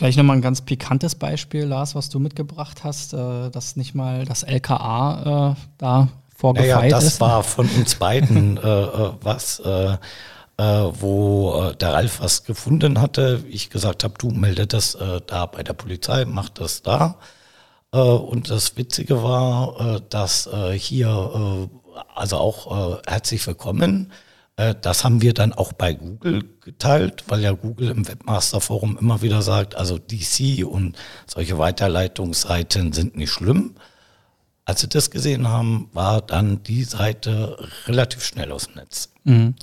Vielleicht nochmal ein ganz pikantes Beispiel, Lars, was du mitgebracht hast, äh, dass nicht mal das LKA äh, da vorgefeilt ja, ja, das ist. war von uns beiden äh, äh was, äh, äh, wo der Ralf was gefunden hatte. Ich gesagt habe, du melde das da bei der Polizei, mach das da. und das Witzige war, dass hier, also auch herzlich willkommen, das haben wir dann auch bei Google geteilt, weil ja Google im Webmaster Forum immer wieder sagt, also DC und solche Weiterleitungsseiten sind nicht schlimm. Als sie das gesehen haben, war dann die Seite relativ schnell aus dem Netz. Mhm.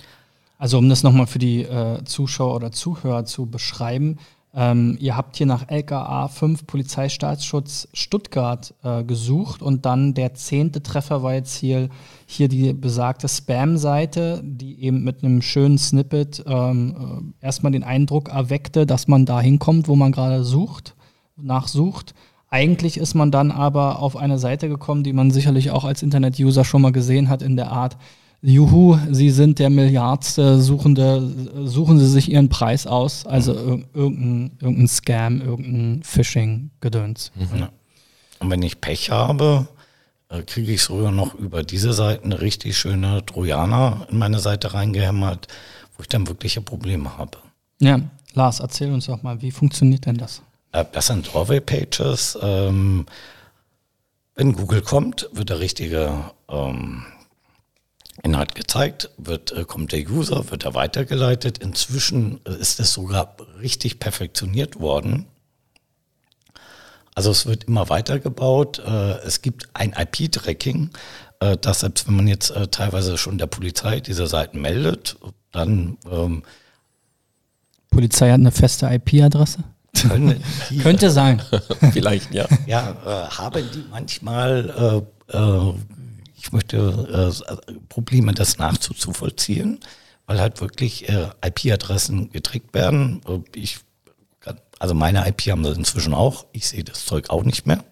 Also um das nochmal für die äh, Zuschauer oder Zuhörer zu beschreiben, ähm, ihr habt hier nach LKA 5 Polizeistaatsschutz Stuttgart äh, gesucht und dann der zehnte Treffer war jetzt hier, hier die besagte Spam-Seite, die eben mit einem schönen Snippet ähm, äh, erstmal den Eindruck erweckte, dass man da hinkommt, wo man gerade sucht, nachsucht. Eigentlich ist man dann aber auf eine Seite gekommen, die man sicherlich auch als Internet-User schon mal gesehen hat in der Art, Juhu, Sie sind der Milliardste Suchende, suchen Sie sich Ihren Preis aus. Also mhm. irgendein, irgendein Scam, irgendein Phishing-Gedöns. Mhm. Und wenn ich Pech habe, äh, kriege ich sogar noch über diese Seite eine richtig schöne Trojaner in meine Seite reingehämmert, wo ich dann wirkliche Probleme habe. Ja, Lars, erzähl uns doch mal, wie funktioniert denn das? Äh, das sind Drawway-Pages. Ähm, wenn Google kommt, wird der richtige ähm, Inhalt gezeigt, wird, äh, kommt der User, wird er weitergeleitet. Inzwischen ist es sogar richtig perfektioniert worden. Also es wird immer weitergebaut. Äh, es gibt ein IP-Tracking, äh, das selbst wenn man jetzt äh, teilweise schon der Polizei diese Seiten meldet, dann ähm, Polizei hat eine feste IP-Adresse? Könnte sein. Vielleicht, ja. Ja, äh, haben die manchmal äh, äh, ich möchte äh, Probleme, das nachzuvollziehen, weil halt wirklich äh, IP-Adressen getrickt werden. Äh, ich, also meine IP haben sie inzwischen auch. Ich sehe das Zeug auch nicht mehr.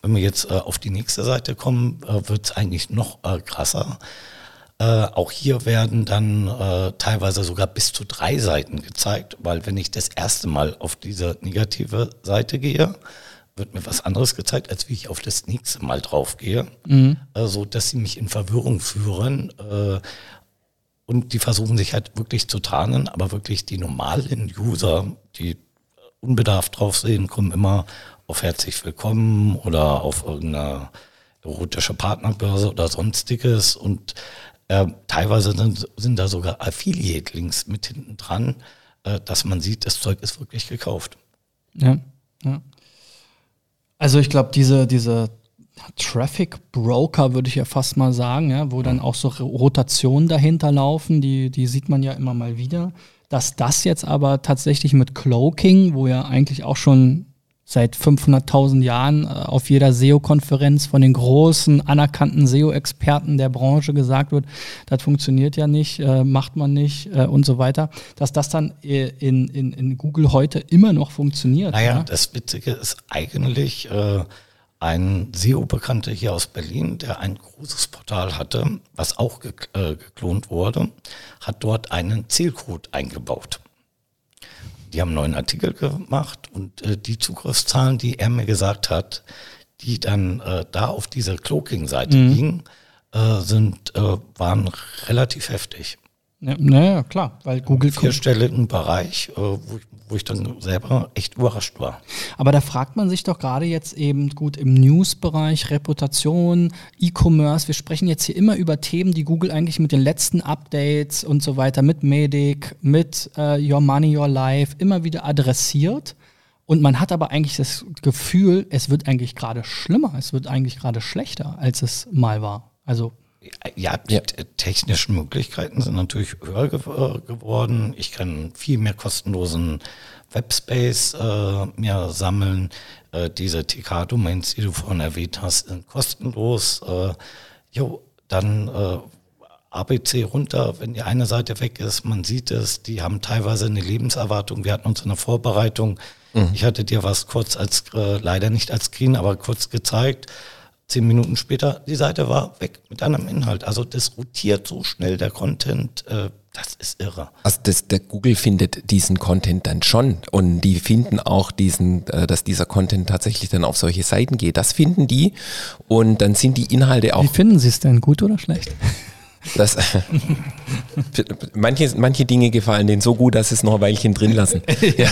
Wenn wir jetzt äh, auf die nächste Seite kommen, äh, wird es eigentlich noch äh, krasser. Äh, auch hier werden dann äh, teilweise sogar bis zu drei Seiten gezeigt, weil wenn ich das erste Mal auf diese negative Seite gehe, wird mir was anderes gezeigt, als wie ich auf das nächste Mal draufgehe, mhm. äh, so dass sie mich in Verwirrung führen. Äh, und die versuchen sich halt wirklich zu tarnen, aber wirklich die normalen User, die unbedarft drauf sehen, kommen immer auf herzlich willkommen oder auf irgendeine erotische Partnerbörse oder sonstiges und äh, teilweise sind, sind, da sogar Affiliate-Links mit hinten dran, äh, dass man sieht, das Zeug ist wirklich gekauft. Ja, ja. Also ich glaube, diese, diese Traffic Broker würde ich ja fast mal sagen, ja, wo dann auch so Rotationen dahinter laufen, die, die sieht man ja immer mal wieder. Dass das jetzt aber tatsächlich mit Cloaking, wo ja eigentlich auch schon seit 500.000 Jahren äh, auf jeder SEO-Konferenz von den großen anerkannten SEO-Experten der Branche gesagt wird, das funktioniert ja nicht, äh, macht man nicht äh, und so weiter, dass das dann äh, in, in, in Google heute immer noch funktioniert. Naja, ja? das Witzige ist eigentlich äh, ein SEO-Bekannter hier aus Berlin, der ein großes Portal hatte, was auch ge äh, geklont wurde, hat dort einen Zielcode eingebaut. Die haben einen neuen Artikel gemacht und äh, die Zugriffszahlen, die er mir gesagt hat, die dann äh, da auf diese Cloaking-Seite mhm. gingen, äh, sind, äh, waren relativ heftig. Ja, naja, klar, weil Google. Im vierstelligen Bereich, äh, wo, ich, wo ich dann selber echt überrascht war. Aber da fragt man sich doch gerade jetzt eben gut im News-Bereich, Reputation, E-Commerce. Wir sprechen jetzt hier immer über Themen, die Google eigentlich mit den letzten Updates und so weiter, mit Medic, mit uh, Your Money, Your Life immer wieder adressiert. Und man hat aber eigentlich das Gefühl, es wird eigentlich gerade schlimmer, es wird eigentlich gerade schlechter, als es mal war. Also ja, die ja. technischen Möglichkeiten sind natürlich höher äh, geworden. Ich kann viel mehr kostenlosen Webspace äh, mir sammeln. Äh, diese TK-Domains, die du vorhin erwähnt hast, sind kostenlos. Äh, jo, dann äh, ABC runter, wenn die eine Seite weg ist, man sieht es, die haben teilweise eine Lebenserwartung. Wir hatten uns in der Vorbereitung, mhm. ich hatte dir was kurz als, äh, leider nicht als Screen, aber kurz gezeigt zehn Minuten später, die Seite war weg mit einem Inhalt. Also das rotiert so schnell der Content, äh, das ist irre. Also das, der Google findet diesen Content dann schon und die finden auch diesen, äh, dass dieser Content tatsächlich dann auf solche Seiten geht. Das finden die und dann sind die Inhalte auch. Wie finden Sie es denn, gut oder schlecht? Das, manche, manche Dinge gefallen denen so gut, dass sie es noch ein Weilchen drin lassen. ja.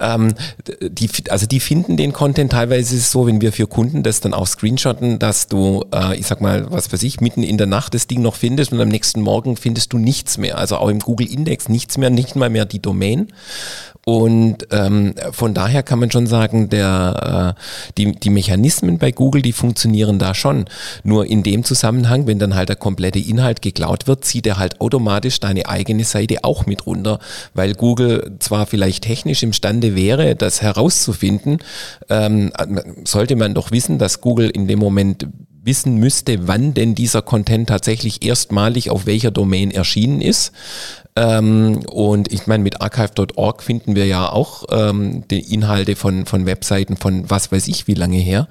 ähm, die, also die finden den Content teilweise so, wenn wir für Kunden das dann auch screenshotten, dass du, äh, ich sag mal, was weiß ich, mitten in der Nacht das Ding noch findest und am nächsten Morgen findest du nichts mehr. Also auch im Google Index nichts mehr, nicht mal mehr die Domain. Und ähm, von daher kann man schon sagen, der, äh, die, die Mechanismen bei Google, die funktionieren da schon. Nur in dem Zusammenhang, wenn dann halt der komplette Inhalt geklaut wird, zieht er halt automatisch deine eigene Seite auch mit runter, weil Google zwar vielleicht technisch imstande wäre, das herauszufinden, ähm, sollte man doch wissen, dass Google in dem Moment wissen müsste, wann denn dieser Content tatsächlich erstmalig auf welcher Domain erschienen ist. Ähm, und ich meine, mit archive.org finden wir ja auch ähm, die Inhalte von, von Webseiten von was weiß ich wie lange her.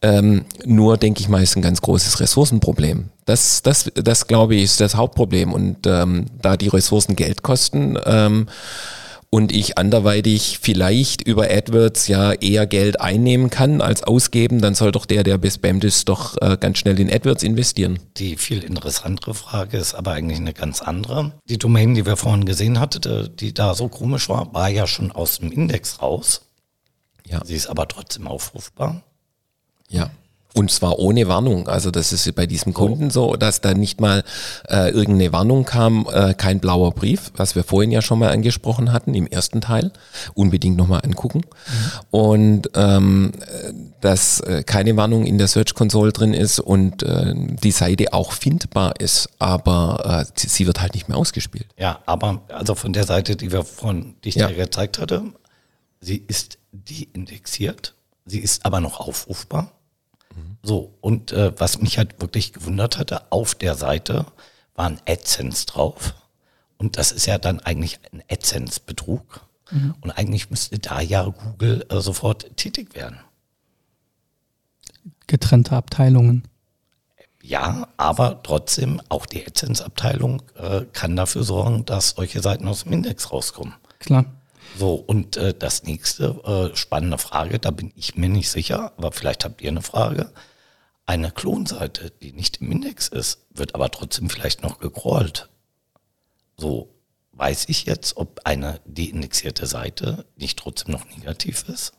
Ähm, nur denke ich mal, ist ein ganz großes Ressourcenproblem. Das, das, das glaube ich, ist das Hauptproblem. Und ähm, da die Ressourcen Geld kosten, ähm, und ich anderweitig vielleicht über AdWords ja eher Geld einnehmen kann als ausgeben, dann soll doch der, der bespammt ist, doch äh, ganz schnell in AdWords investieren. Die viel interessantere Frage ist aber eigentlich eine ganz andere. Die Domain, die wir vorhin gesehen hatten, die da so komisch war, war ja schon aus dem Index raus. Ja. Sie ist aber trotzdem aufrufbar. Ja. Und zwar ohne Warnung. Also das ist bei diesem Kunden so, dass da nicht mal äh, irgendeine Warnung kam, äh, kein blauer Brief, was wir vorhin ja schon mal angesprochen hatten im ersten Teil. Unbedingt nochmal angucken. Mhm. Und ähm, dass äh, keine Warnung in der Search Console drin ist und äh, die Seite auch findbar ist, aber äh, sie wird halt nicht mehr ausgespielt. Ja, aber also von der Seite, die wir von dich ja. gezeigt hatte, sie ist deindexiert, sie ist aber noch aufrufbar. So, und äh, was mich halt wirklich gewundert hatte, auf der Seite waren AdSense drauf. Und das ist ja dann eigentlich ein AdSense-Betrug. Mhm. Und eigentlich müsste da ja Google äh, sofort tätig werden. Getrennte Abteilungen. Ja, aber trotzdem, auch die AdSense-Abteilung äh, kann dafür sorgen, dass solche Seiten aus dem Index rauskommen. Klar. So, und äh, das nächste, äh, spannende Frage, da bin ich mir nicht sicher, aber vielleicht habt ihr eine Frage. Eine Klonseite, die nicht im Index ist, wird aber trotzdem vielleicht noch gecrawlt. So, weiß ich jetzt, ob eine deindexierte Seite nicht trotzdem noch negativ ist?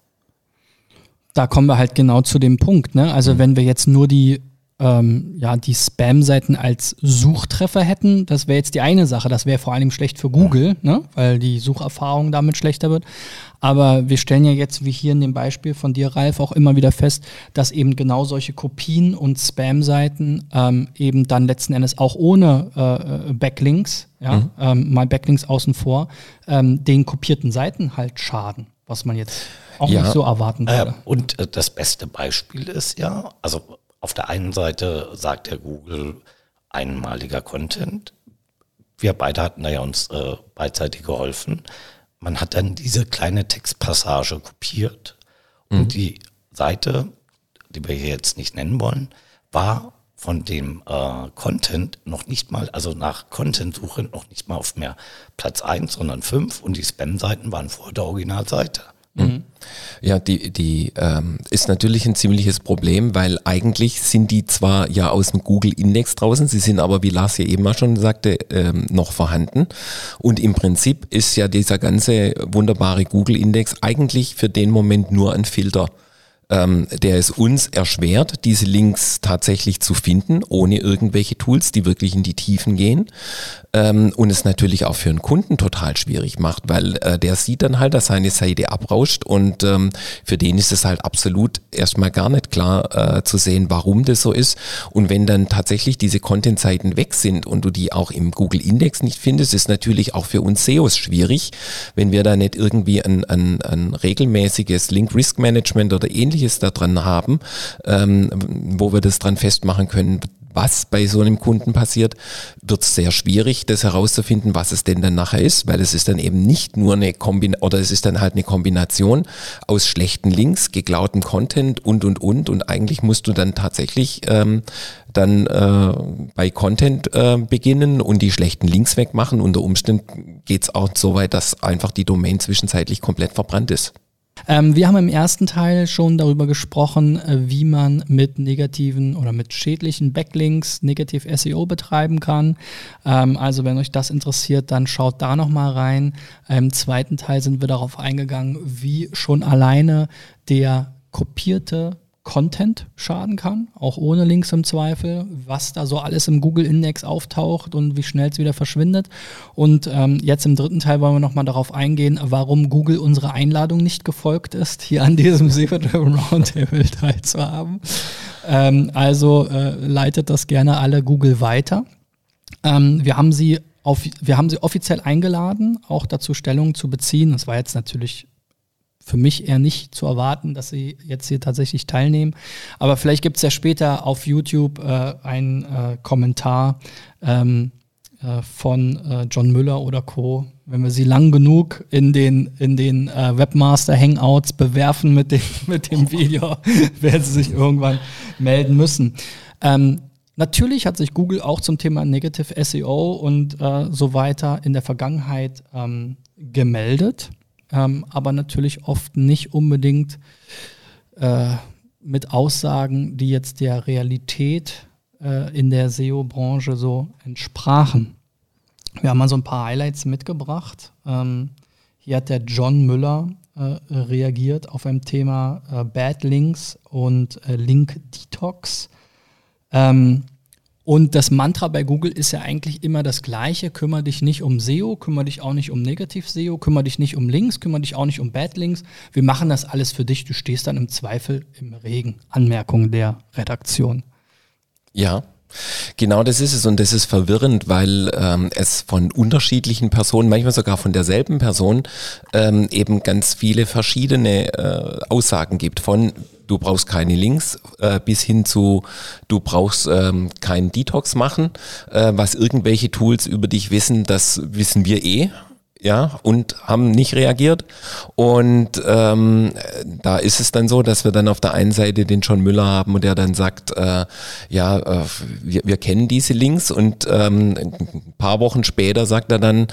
Da kommen wir halt genau zu dem Punkt. Ne? Also mhm. wenn wir jetzt nur die ähm, ja, die Spam-Seiten als Suchtreffer hätten, das wäre jetzt die eine Sache. Das wäre vor allem schlecht für Google, ne? weil die Sucherfahrung damit schlechter wird. Aber wir stellen ja jetzt, wie hier in dem Beispiel von dir, Ralf, auch immer wieder fest, dass eben genau solche Kopien und Spam-Seiten ähm, eben dann letzten Endes auch ohne äh, Backlinks, ja, mhm. ähm, mal Backlinks außen vor, ähm, den kopierten Seiten halt schaden, was man jetzt auch ja. nicht so erwarten würde. Äh, und äh, das beste Beispiel ist ja, also auf der einen Seite sagt der Google einmaliger Content. Wir beide hatten da ja uns äh, beidseitig geholfen. Man hat dann diese kleine Textpassage kopiert mhm. und die Seite, die wir hier jetzt nicht nennen wollen, war von dem äh, Content noch nicht mal, also nach Content-Suche noch nicht mal auf mehr Platz 1, sondern 5 und die Spam-Seiten waren vor der Originalseite. Mhm. Ja, die, die ähm, ist natürlich ein ziemliches Problem, weil eigentlich sind die zwar ja aus dem Google-Index draußen, sie sind aber, wie Lars ja eben mal schon sagte, ähm, noch vorhanden. Und im Prinzip ist ja dieser ganze wunderbare Google-Index eigentlich für den Moment nur ein Filter ähm, der es uns erschwert, diese Links tatsächlich zu finden, ohne irgendwelche Tools, die wirklich in die Tiefen gehen. Ähm, und es natürlich auch für einen Kunden total schwierig macht, weil äh, der sieht dann halt, dass seine Seite abrauscht und ähm, für den ist es halt absolut erstmal gar nicht klar äh, zu sehen, warum das so ist. Und wenn dann tatsächlich diese Content-Seiten weg sind und du die auch im Google-Index nicht findest, ist natürlich auch für uns SEOs schwierig, wenn wir da nicht irgendwie ein, ein, ein regelmäßiges Link-Risk-Management oder ähnliches ähnliches da dran haben, ähm, wo wir das dran festmachen können, was bei so einem Kunden passiert, wird es sehr schwierig, das herauszufinden, was es denn dann nachher ist, weil es ist dann eben nicht nur eine Kombination, oder es ist dann halt eine Kombination aus schlechten Links, geklautem Content und, und, und. Und eigentlich musst du dann tatsächlich ähm, dann äh, bei Content äh, beginnen und die schlechten Links wegmachen. Unter Umständen geht es auch so weit, dass einfach die Domain zwischenzeitlich komplett verbrannt ist. Ähm, wir haben im ersten Teil schon darüber gesprochen, äh, wie man mit negativen oder mit schädlichen Backlinks negativ SEO betreiben kann. Ähm, also wenn euch das interessiert, dann schaut da nochmal rein. Im zweiten Teil sind wir darauf eingegangen, wie schon alleine der kopierte Content schaden kann, auch ohne Links im Zweifel, was da so alles im Google-Index auftaucht und wie schnell es wieder verschwindet. Und ähm, jetzt im dritten Teil wollen wir nochmal darauf eingehen, warum Google unsere Einladung nicht gefolgt ist, hier an diesem SEO-Driven Roundtable teilzuhaben. Ähm, also äh, leitet das gerne alle Google weiter. Ähm, wir haben sie auf, wir haben sie offiziell eingeladen, auch dazu Stellung zu beziehen. Das war jetzt natürlich für mich eher nicht zu erwarten, dass sie jetzt hier tatsächlich teilnehmen. Aber vielleicht gibt es ja später auf YouTube äh, einen äh, Kommentar ähm, äh, von äh, John Müller oder Co. Wenn wir sie lang genug in den, in den äh, Webmaster Hangouts bewerfen mit dem, mit dem Video, werden sie sich irgendwann melden müssen. Ähm, Natürlich hat sich Google auch zum Thema Negative SEO und äh, so weiter in der Vergangenheit ähm, gemeldet ähm, aber natürlich oft nicht unbedingt äh, mit Aussagen, die jetzt der Realität äh, in der SEO-Branche so entsprachen. Wir haben mal so ein paar Highlights mitgebracht. Ähm, hier hat der John Müller äh, reagiert auf ein Thema äh, Bad Links und äh, Link Detox. Ähm, und das Mantra bei Google ist ja eigentlich immer das gleiche. Kümmere dich nicht um SEO, kümmere dich auch nicht um Negativ-SEO, kümmere dich nicht um Links, kümmere dich auch nicht um Bad-Links. Wir machen das alles für dich. Du stehst dann im Zweifel im Regen. Anmerkung der Redaktion. Ja, Genau das ist es und das ist verwirrend, weil ähm, es von unterschiedlichen Personen, manchmal sogar von derselben Person, ähm, eben ganz viele verschiedene äh, Aussagen gibt. Von du brauchst keine Links äh, bis hin zu du brauchst ähm, keinen Detox machen, äh, was irgendwelche Tools über dich wissen, das wissen wir eh ja, und haben nicht reagiert. Und ähm, da ist es dann so, dass wir dann auf der einen Seite den John Müller haben und der dann sagt, äh, ja, äh, wir, wir kennen diese Links und ähm, ein paar Wochen später sagt er dann,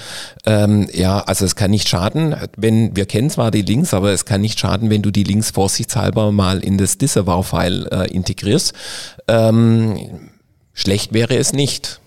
ähm, ja, also es kann nicht schaden, wenn, wir kennen zwar die Links, aber es kann nicht schaden, wenn du die Links vorsichtshalber mal in das Disavow-File äh, integrierst. Ähm, schlecht wäre es nicht.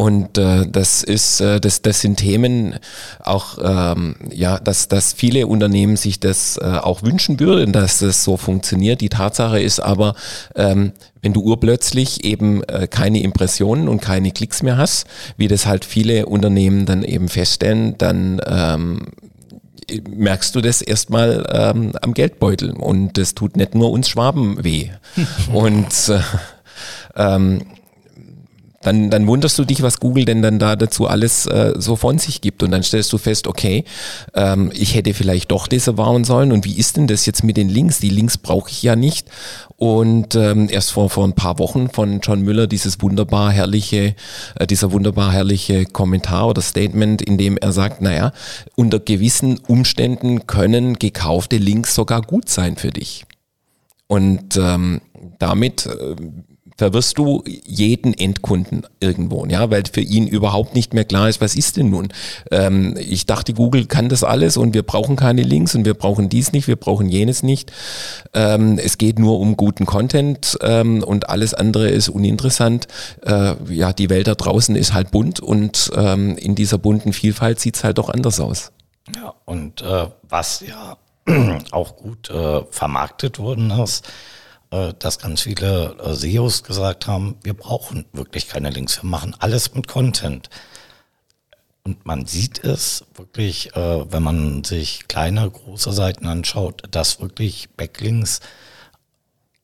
Und äh, das ist, äh, das, das sind Themen auch, ähm, ja, dass, dass viele Unternehmen sich das äh, auch wünschen würden, dass es so funktioniert. Die Tatsache ist aber, ähm, wenn du urplötzlich eben äh, keine Impressionen und keine Klicks mehr hast, wie das halt viele Unternehmen dann eben feststellen, dann ähm, merkst du das erstmal ähm, am Geldbeutel. Und das tut nicht nur uns Schwaben weh. und äh, ähm, dann, dann wunderst du dich, was Google denn dann da dazu alles äh, so von sich gibt. Und dann stellst du fest, okay, ähm, ich hätte vielleicht doch disavowen sollen. Und wie ist denn das jetzt mit den Links? Die Links brauche ich ja nicht. Und ähm, erst vor, vor ein paar Wochen von John Müller dieses wunderbar herrliche, äh, dieser wunderbar herrliche Kommentar oder Statement, in dem er sagt, naja, unter gewissen Umständen können gekaufte Links sogar gut sein für dich. Und ähm, damit äh, verwirrst du jeden Endkunden irgendwo, ja, weil für ihn überhaupt nicht mehr klar ist, was ist denn nun? Ähm, ich dachte, Google kann das alles und wir brauchen keine Links und wir brauchen dies nicht, wir brauchen jenes nicht. Ähm, es geht nur um guten Content ähm, und alles andere ist uninteressant. Äh, ja, die Welt da draußen ist halt bunt und ähm, in dieser bunten Vielfalt sieht es halt doch anders aus. Ja, und äh, was ja auch gut äh, vermarktet worden ist, dass ganz viele äh, SEOs gesagt haben, wir brauchen wirklich keine Links, wir machen alles mit Content. Und man sieht es wirklich, äh, wenn man sich kleine, große Seiten anschaut, dass wirklich Backlinks,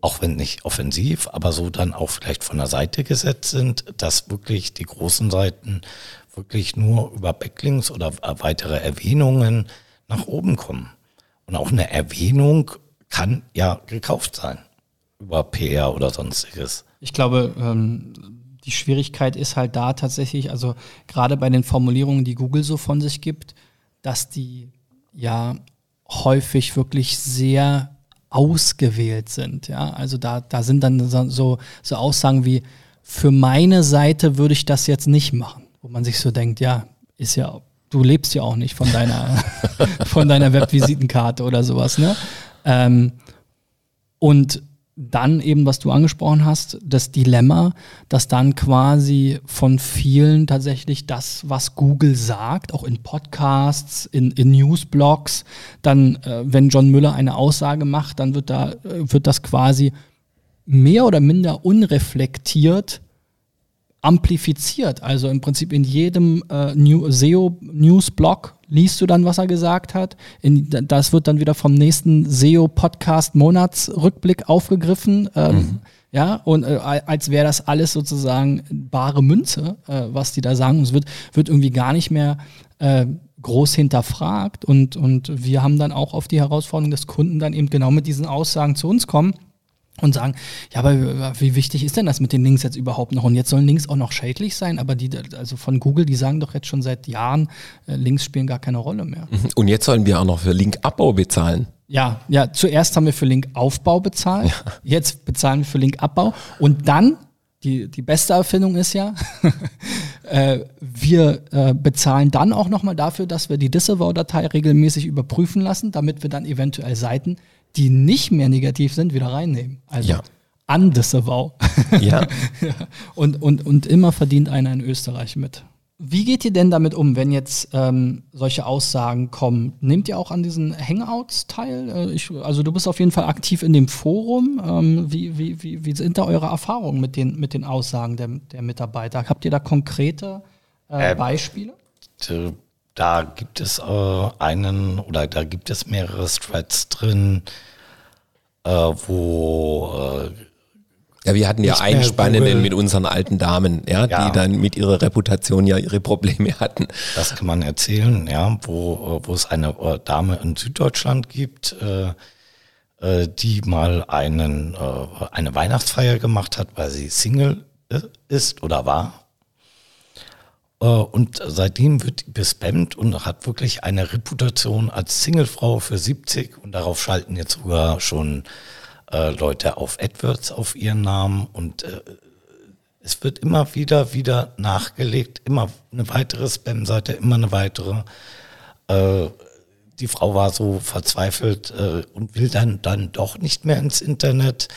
auch wenn nicht offensiv, aber so dann auch vielleicht von der Seite gesetzt sind, dass wirklich die großen Seiten wirklich nur über Backlinks oder weitere Erwähnungen nach oben kommen. Und auch eine Erwähnung kann ja gekauft sein. Über PR oder sonstiges. Ich glaube, ähm, die Schwierigkeit ist halt da tatsächlich, also gerade bei den Formulierungen, die Google so von sich gibt, dass die ja häufig wirklich sehr ausgewählt sind. Ja, also da, da sind dann so, so Aussagen wie, für meine Seite würde ich das jetzt nicht machen, wo man sich so denkt, ja, ist ja, du lebst ja auch nicht von deiner, von deiner Webvisitenkarte oder sowas, ne? Ähm, und dann eben, was du angesprochen hast, das Dilemma, dass dann quasi von vielen tatsächlich das, was Google sagt, auch in Podcasts, in, in Newsblogs, dann, äh, wenn John Müller eine Aussage macht, dann wird da, äh, wird das quasi mehr oder minder unreflektiert amplifiziert. Also im Prinzip in jedem äh, New SEO-News-Blog liest du dann, was er gesagt hat. In, das wird dann wieder vom nächsten SEO-Podcast-Monatsrückblick aufgegriffen. Ähm, mhm. Ja, und äh, als wäre das alles sozusagen bare Münze, äh, was die da sagen. es wird, wird irgendwie gar nicht mehr äh, groß hinterfragt. Und, und wir haben dann auch auf die Herausforderung des Kunden dann eben genau mit diesen Aussagen zu uns kommen und sagen, ja, aber wie wichtig ist denn das mit den Links jetzt überhaupt noch? Und jetzt sollen Links auch noch schädlich sein, aber die, also von Google, die sagen doch jetzt schon seit Jahren, äh, Links spielen gar keine Rolle mehr. Mhm. Und jetzt sollen wir auch noch für Linkabbau bezahlen. Ja, ja, zuerst haben wir für Linkaufbau bezahlt, ja. jetzt bezahlen wir für Linkabbau und dann, die, die beste Erfindung ist ja, äh, wir äh, bezahlen dann auch nochmal dafür, dass wir die Disavow-Datei regelmäßig überprüfen lassen, damit wir dann eventuell Seiten die nicht mehr negativ sind, wieder reinnehmen. Also ja. undisavow. Ja. Und, und, und immer verdient einer in Österreich mit. Wie geht ihr denn damit um, wenn jetzt ähm, solche Aussagen kommen? Nehmt ihr auch an diesen Hangouts teil? Äh, ich, also du bist auf jeden Fall aktiv in dem Forum. Ähm, wie, wie, wie, wie, sind da eure Erfahrungen mit den, mit den Aussagen der, der Mitarbeiter? Habt ihr da konkrete äh, ähm, Beispiele? Da gibt es äh, einen oder da gibt es mehrere Threads drin, äh, wo äh, ja, wir hatten ja einen spannenden mit unseren alten Damen, ja, ja, die dann mit ihrer Reputation ja ihre Probleme hatten. Das kann man erzählen, ja, wo, wo es eine äh, Dame in Süddeutschland gibt, äh, äh, die mal einen, äh, eine Weihnachtsfeier gemacht hat, weil sie Single äh, ist oder war äh, und seitdem wird die bespammt und hat wirklich eine Reputation als Singlefrau für 70 und darauf schalten jetzt sogar schon äh, Leute auf AdWords auf ihren Namen. Und äh, es wird immer wieder wieder nachgelegt, immer eine weitere Spam-Seite, immer eine weitere. Äh, die Frau war so verzweifelt äh, und will dann dann doch nicht mehr ins Internet.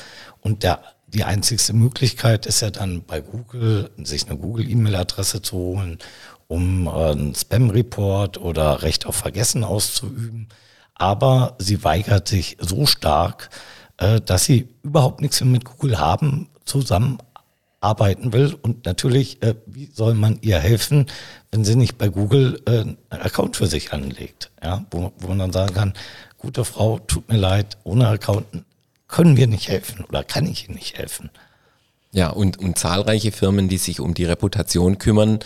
Und der die einzigste Möglichkeit ist ja dann bei Google, sich eine Google-E-Mail-Adresse zu holen, um äh, einen Spam-Report oder Recht auf Vergessen auszuüben. Aber sie weigert sich so stark, äh, dass sie überhaupt nichts mehr mit Google haben, zusammenarbeiten will. Und natürlich, äh, wie soll man ihr helfen, wenn sie nicht bei Google einen Account für sich anlegt? Ja, wo, wo man dann sagen kann, gute Frau, tut mir leid, ohne Account können wir nicht helfen oder kann ich Ihnen nicht helfen. Ja, und, und zahlreiche Firmen, die sich um die Reputation kümmern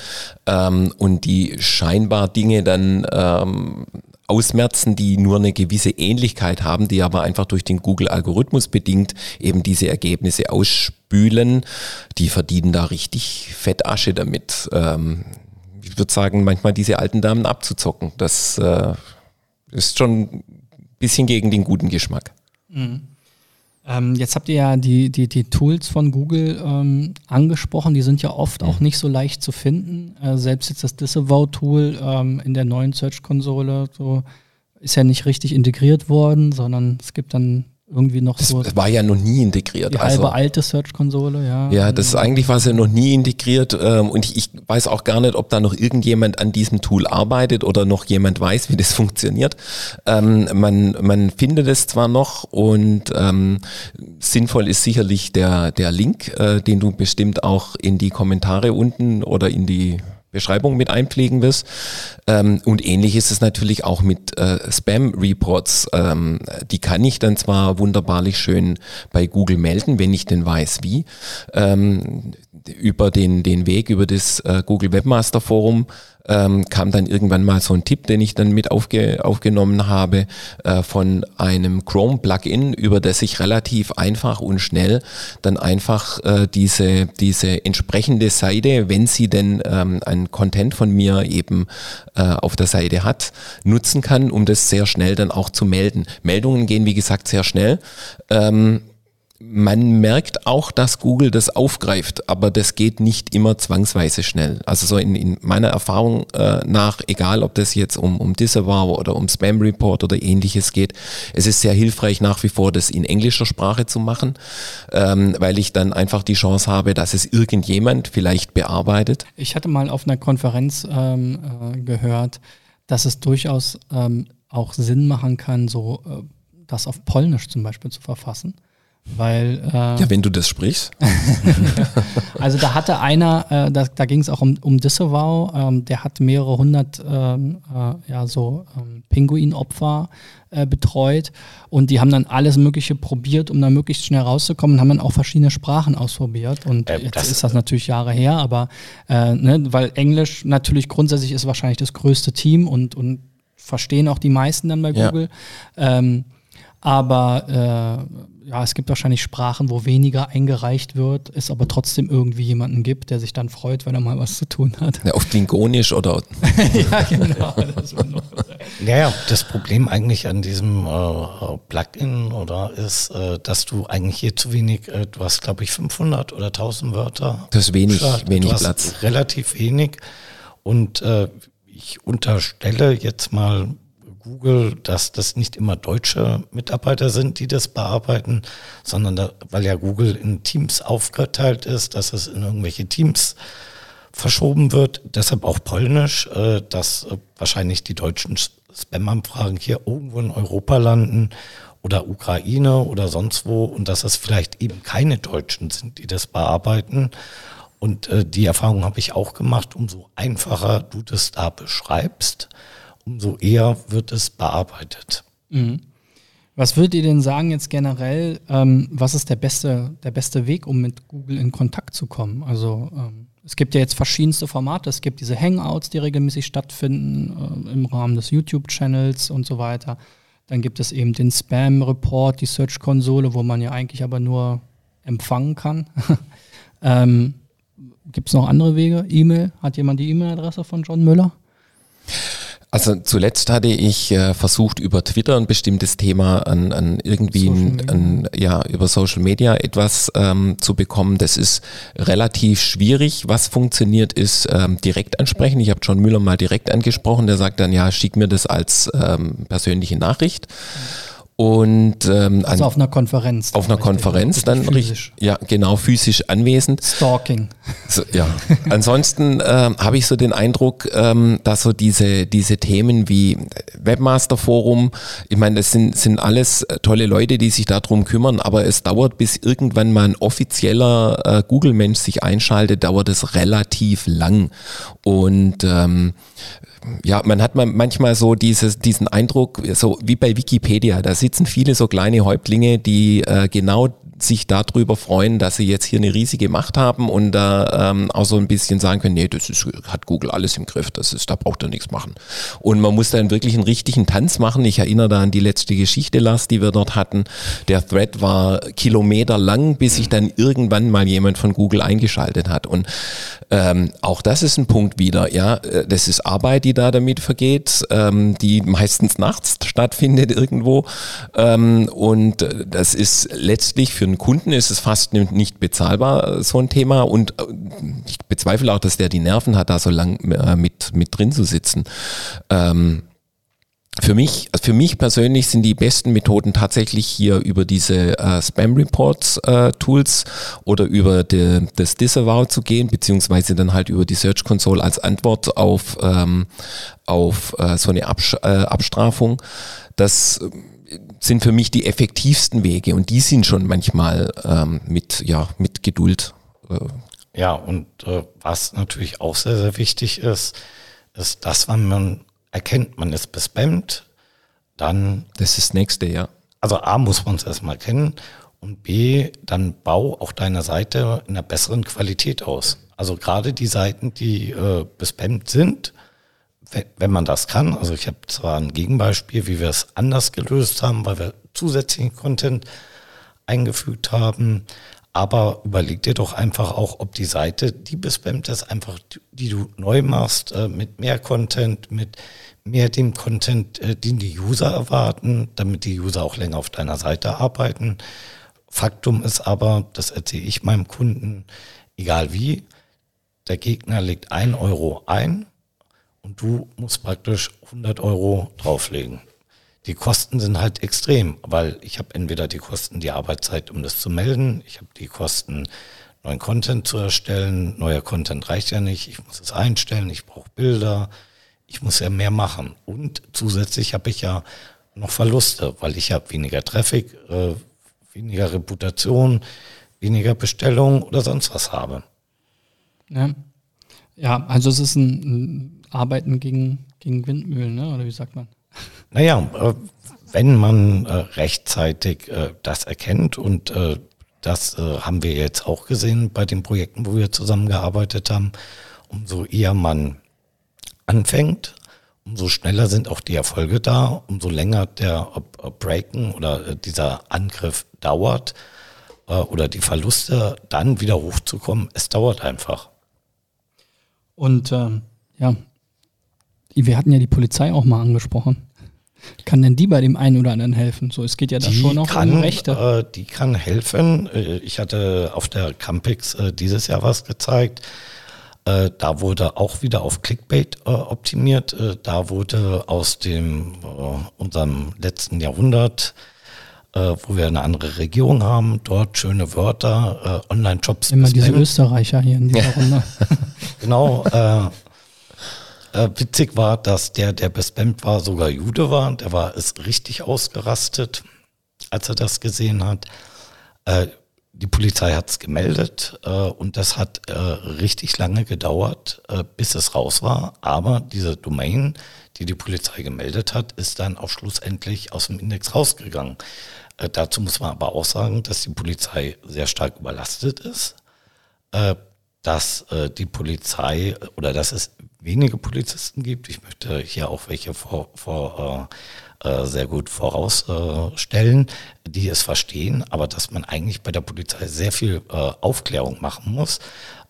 ähm, und die scheinbar Dinge dann ähm, ausmerzen, die nur eine gewisse Ähnlichkeit haben, die aber einfach durch den Google-Algorithmus bedingt eben diese Ergebnisse ausspülen, die verdienen da richtig Fettasche damit. Ähm, ich würde sagen, manchmal diese alten Damen abzuzocken. Das äh, ist schon ein bisschen gegen den guten Geschmack. Mhm. Ähm, jetzt habt ihr ja die, die, die Tools von Google ähm, angesprochen, die sind ja oft mhm. auch nicht so leicht zu finden. Äh, selbst jetzt das Disavow-Tool ähm, in der neuen Search-Konsole so ist ja nicht richtig integriert worden, sondern es gibt dann irgendwie noch das so. Das war ja noch nie integriert. Die halbe also, alte Search-Konsole, ja. Ja, das eigentlich war es ja noch nie integriert ähm, und ich, ich, weiß auch gar nicht, ob da noch irgendjemand an diesem Tool arbeitet oder noch jemand weiß, wie das funktioniert. Ähm, man, man findet es zwar noch und ähm, sinnvoll ist sicherlich der, der Link, äh, den du bestimmt auch in die Kommentare unten oder in die Beschreibung mit einpflegen wirst. Ähm, und ähnlich ist es natürlich auch mit äh, Spam-Reports. Ähm, die kann ich dann zwar wunderbarlich schön bei Google melden, wenn ich denn weiß wie. Ähm, über den, den Weg, über das äh, Google Webmaster Forum ähm, kam dann irgendwann mal so ein Tipp, den ich dann mit aufge, aufgenommen habe, äh, von einem Chrome-Plugin, über das ich relativ einfach und schnell dann einfach äh, diese, diese entsprechende Seite, wenn sie denn ähm, ein Content von mir eben äh, auf der Seite hat, nutzen kann, um das sehr schnell dann auch zu melden. Meldungen gehen, wie gesagt, sehr schnell. Ähm, man merkt auch, dass Google das aufgreift, aber das geht nicht immer zwangsweise schnell. Also so in, in meiner Erfahrung äh, nach, egal ob das jetzt um, um Disavow oder um Spam Report oder ähnliches geht, es ist sehr hilfreich nach wie vor, das in englischer Sprache zu machen, ähm, weil ich dann einfach die Chance habe, dass es irgendjemand vielleicht bearbeitet. Ich hatte mal auf einer Konferenz ähm, äh, gehört, dass es durchaus ähm, auch Sinn machen kann, so äh, das auf Polnisch zum Beispiel zu verfassen weil, äh, ja, wenn du das sprichst. also da hatte einer, äh, da, da ging es auch um, um Disavow, ähm, der hat mehrere hundert ähm, äh, ja, so ähm, Pinguinopfer äh, betreut und die haben dann alles Mögliche probiert, um da möglichst schnell rauszukommen und haben dann auch verschiedene Sprachen ausprobiert. Und äh, jetzt ist das natürlich Jahre her, aber äh, ne, weil Englisch natürlich grundsätzlich ist wahrscheinlich das größte Team und, und verstehen auch die meisten dann bei Google. Ja. Aber äh, ja, es gibt wahrscheinlich Sprachen, wo weniger eingereicht wird, es aber trotzdem irgendwie jemanden gibt, der sich dann freut, wenn er mal was zu tun hat. Ja, auf Klingonisch oder. ja, genau. Das ja, ja, das Problem eigentlich an diesem äh, Plugin oder ist, äh, dass du eigentlich hier zu wenig, äh, du hast glaube ich 500 oder 1000 Wörter. Das ist wenig, wenig Platz. Relativ wenig. Und äh, ich unterstelle jetzt mal Google, dass das nicht immer deutsche Mitarbeiter sind, die das bearbeiten, sondern da, weil ja Google in Teams aufgeteilt ist, dass es in irgendwelche Teams verschoben wird. Deshalb auch Polnisch, äh, dass äh, wahrscheinlich die deutschen Spam-Anfragen hier irgendwo in Europa landen oder Ukraine oder sonst wo und dass es vielleicht eben keine Deutschen sind, die das bearbeiten. Und äh, die Erfahrung habe ich auch gemacht, umso einfacher du das da beschreibst, umso eher wird es bearbeitet. Mhm. Was würdet ihr denn sagen jetzt generell, ähm, was ist der beste, der beste Weg, um mit Google in Kontakt zu kommen? Also ähm, es gibt ja jetzt verschiedenste Formate. Es gibt diese Hangouts, die regelmäßig stattfinden äh, im Rahmen des YouTube-Channels und so weiter. Dann gibt es eben den Spam-Report, die Search-Konsole, wo man ja eigentlich aber nur empfangen kann. ähm, gibt es noch andere Wege? E-Mail? Hat jemand die E-Mail-Adresse von John Müller? Also zuletzt hatte ich äh, versucht, über Twitter ein bestimmtes Thema an, an irgendwie ein, an, ja, über Social Media etwas ähm, zu bekommen. Das ist relativ schwierig. Was funktioniert, ist ähm, direkt ansprechen. Ich habe John Müller mal direkt angesprochen. Der sagt dann, ja, schick mir das als ähm, persönliche Nachricht. Mhm. Und ähm, also auf einer Konferenz. Auf einer Konferenz dann physisch. ja genau physisch anwesend. Stalking. So, ja. Ansonsten ähm, habe ich so den Eindruck, ähm, dass so diese diese Themen wie Webmaster Forum, ich meine, das sind sind alles tolle Leute, die sich darum kümmern, aber es dauert bis irgendwann mal ein offizieller äh, Google Mensch sich einschaltet, dauert es relativ lang und ähm, ja, man hat manchmal so dieses, diesen Eindruck, so wie bei Wikipedia, da sitzen viele so kleine Häuptlinge, die äh, genau sich darüber freuen, dass sie jetzt hier eine riesige Macht haben und da ähm, auch so ein bisschen sagen können, nee, das ist, hat Google alles im Griff, das ist, da braucht er nichts machen. Und man muss dann wirklich einen richtigen Tanz machen. Ich erinnere da an die letzte Geschichte, Lars, die wir dort hatten. Der Thread war Kilometer lang, bis sich dann irgendwann mal jemand von Google eingeschaltet hat. Und ähm, auch das ist ein Punkt wieder, ja, äh, das ist Arbeit, die da damit vergeht, ähm, die meistens nachts stattfindet irgendwo. Ähm, und äh, das ist letztlich für einen Kunden ist es fast nicht bezahlbar, so ein Thema. Und äh, ich bezweifle auch, dass der die Nerven hat, da so lang äh, mit, mit drin zu sitzen. Ähm, für mich, für mich persönlich sind die besten Methoden tatsächlich hier über diese äh, Spam Reports äh, Tools oder über de, das Disavow zu gehen, beziehungsweise dann halt über die Search Console als Antwort auf, ähm, auf äh, so eine Absch äh, Abstrafung. Das sind für mich die effektivsten Wege und die sind schon manchmal ähm, mit, ja, mit Geduld äh, Ja, und äh, was natürlich auch sehr, sehr wichtig ist, ist, dass wenn man erkennt, man ist bespammt, dann. Das ist das nächste, ja. Also A muss man es erstmal kennen und B, dann bau auch deine Seite in einer besseren Qualität aus. Also gerade die Seiten, die äh, bespammt sind, wenn, man das kann, also ich habe zwar ein Gegenbeispiel, wie wir es anders gelöst haben, weil wir zusätzlichen Content eingefügt haben, aber überleg dir doch einfach auch, ob die Seite, die bespammt ist, einfach, die du neu machst, äh, mit mehr Content, mit mehr dem Content, äh, den die User erwarten, damit die User auch länger auf deiner Seite arbeiten. Faktum ist aber, das erzähle ich meinem Kunden, egal wie, der Gegner legt ein Euro ein und du musst praktisch 100 Euro drauflegen. Die Kosten sind halt extrem, weil ich habe entweder die Kosten, die Arbeitszeit, um das zu melden, ich habe die Kosten, neuen Content zu erstellen, neuer Content reicht ja nicht, ich muss es einstellen, ich brauche Bilder, ich muss ja mehr machen. Und zusätzlich habe ich ja noch Verluste, weil ich habe weniger Traffic, äh, weniger Reputation, weniger Bestellungen oder sonst was habe. Ja, ja also es ist ein, ein Arbeiten gegen, gegen Windmühlen, ne? oder wie sagt man? Naja, äh, wenn man äh, rechtzeitig äh, das erkennt und das haben wir jetzt auch gesehen bei den Projekten, wo wir zusammengearbeitet haben, umso eher man anfängt, umso schneller sind auch die Erfolge da, umso länger der Breaken oder dieser Angriff dauert oder die Verluste dann wieder hochzukommen, es dauert einfach. Und ähm, ja, wir hatten ja die Polizei auch mal angesprochen. Kann denn die bei dem einen oder anderen helfen? So, es geht ja da die schon noch kann, um Rechte. Äh, die kann helfen. Äh, ich hatte auf der Campix äh, dieses Jahr was gezeigt. Äh, da wurde auch wieder auf Clickbait äh, optimiert. Äh, da wurde aus dem unserem letzten Jahrhundert wo wir eine andere Regierung haben, dort schöne Wörter, Online-Jobs. Immer diese Österreicher hier in dieser Runde. genau, äh, witzig war, dass der, der bespammt war, sogar Jude war. Der war es richtig ausgerastet, als er das gesehen hat. Äh, die Polizei hat es gemeldet äh, und das hat äh, richtig lange gedauert, äh, bis es raus war. Aber diese Domain, die die Polizei gemeldet hat, ist dann auch schlussendlich aus dem Index rausgegangen. Äh, dazu muss man aber auch sagen, dass die Polizei sehr stark überlastet ist, äh, dass äh, die Polizei oder dass es wenige Polizisten gibt. Ich möchte hier auch welche vor, vor äh, äh, sehr gut vorausstellen, äh, die es verstehen, aber dass man eigentlich bei der Polizei sehr viel äh, Aufklärung machen muss.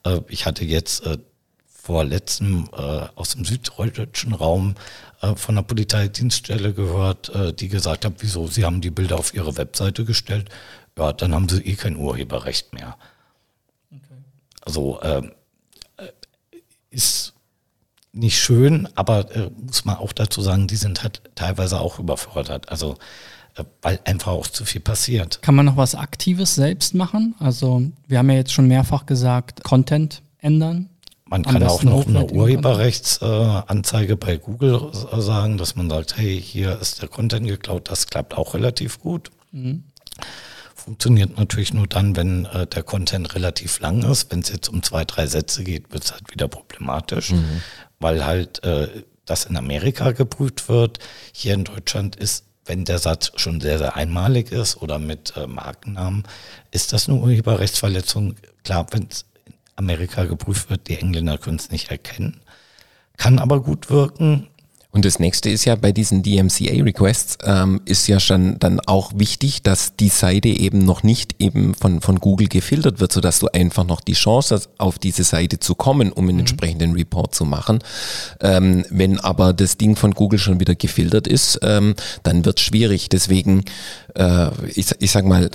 Äh, ich hatte jetzt äh, vor letztem äh, aus dem süddeutschen Raum äh, von der Polizeidienststelle gehört, äh, die gesagt hat, wieso, sie haben die Bilder auf ihre Webseite gestellt. Ja, dann haben sie eh kein Urheberrecht mehr. Okay. Also äh, äh ist nicht schön, aber äh, muss man auch dazu sagen, die sind halt teilweise auch überfordert. Also äh, weil einfach auch zu viel passiert. Kann man noch was Aktives selbst machen? Also wir haben ja jetzt schon mehrfach gesagt, Content ändern. Man kann auch noch eine Urheberrechtsanzeige äh, bei Google sagen, dass man sagt, hey, hier ist der Content geklaut. Das klappt auch relativ gut. Mhm. Funktioniert natürlich nur dann, wenn äh, der Content relativ lang ist. Wenn es jetzt um zwei, drei Sätze geht, wird es halt wieder problematisch. Mhm weil halt äh, das in Amerika geprüft wird. Hier in Deutschland ist, wenn der Satz schon sehr, sehr einmalig ist oder mit äh, Markennamen, ist das eine Urheberrechtsverletzung. Klar, wenn es in Amerika geprüft wird, die Engländer können es nicht erkennen. Kann aber gut wirken. Und das nächste ist ja bei diesen DMCA-Requests ähm, ist ja schon dann auch wichtig, dass die Seite eben noch nicht eben von, von Google gefiltert wird, sodass du einfach noch die Chance hast, auf diese Seite zu kommen, um einen mhm. entsprechenden Report zu machen. Ähm, wenn aber das Ding von Google schon wieder gefiltert ist, ähm, dann wird es schwierig. Deswegen äh, ich, ich sag mal,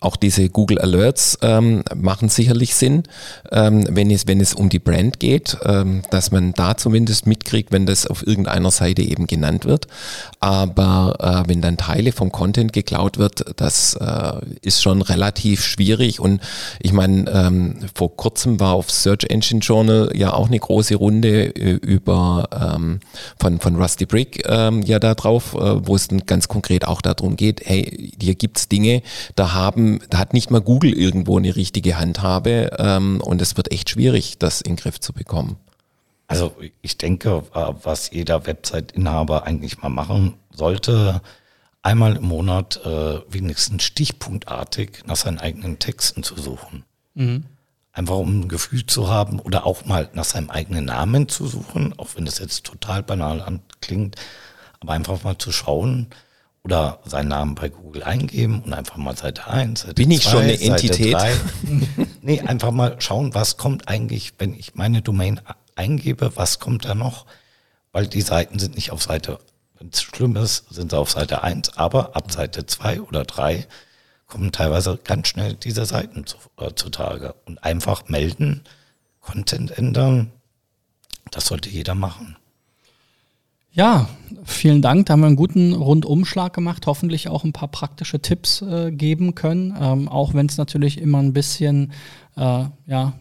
auch diese Google Alerts ähm, machen sicherlich Sinn, ähm, wenn, es, wenn es um die Brand geht, ähm, dass man da zumindest mitkriegt, wenn das auf irgendeiner Seite eben genannt wird. Aber äh, wenn dann Teile vom Content geklaut wird, das äh, ist schon relativ schwierig. Und ich meine, ähm, vor kurzem war auf Search Engine Journal ja auch eine große Runde äh, über ähm, von, von Rusty Brick ähm, ja da drauf, äh, wo es dann ganz konkret auch darum geht, hey, hier gibt's Dinge, da haben, da hat nicht mal Google irgendwo eine richtige Handhabe ähm, und es wird echt schwierig, das in den Griff zu bekommen. Also ich denke, äh, was jeder Website-Inhaber eigentlich mal machen sollte, einmal im Monat äh, wenigstens stichpunktartig nach seinen eigenen Texten zu suchen. Mhm. Einfach um ein Gefühl zu haben oder auch mal nach seinem eigenen Namen zu suchen, auch wenn das jetzt total banal klingt, aber einfach mal zu schauen oder seinen Namen bei Google eingeben und einfach mal Seite 1, Seite Bin ich zwei, schon eine Entität? nee, einfach mal schauen, was kommt eigentlich, wenn ich meine Domain eingebe, was kommt da noch? Weil die Seiten sind nicht auf Seite, wenn es schlimm ist, sind sie auf Seite 1, aber ab Seite 2 oder 3 kommen teilweise ganz schnell diese Seiten zu, äh, zutage. Und einfach melden, Content ändern, das sollte jeder machen. Ja, vielen Dank. Da haben wir einen guten Rundumschlag gemacht. Hoffentlich auch ein paar praktische Tipps äh, geben können. Ähm, auch wenn es natürlich immer ein bisschen äh, ja,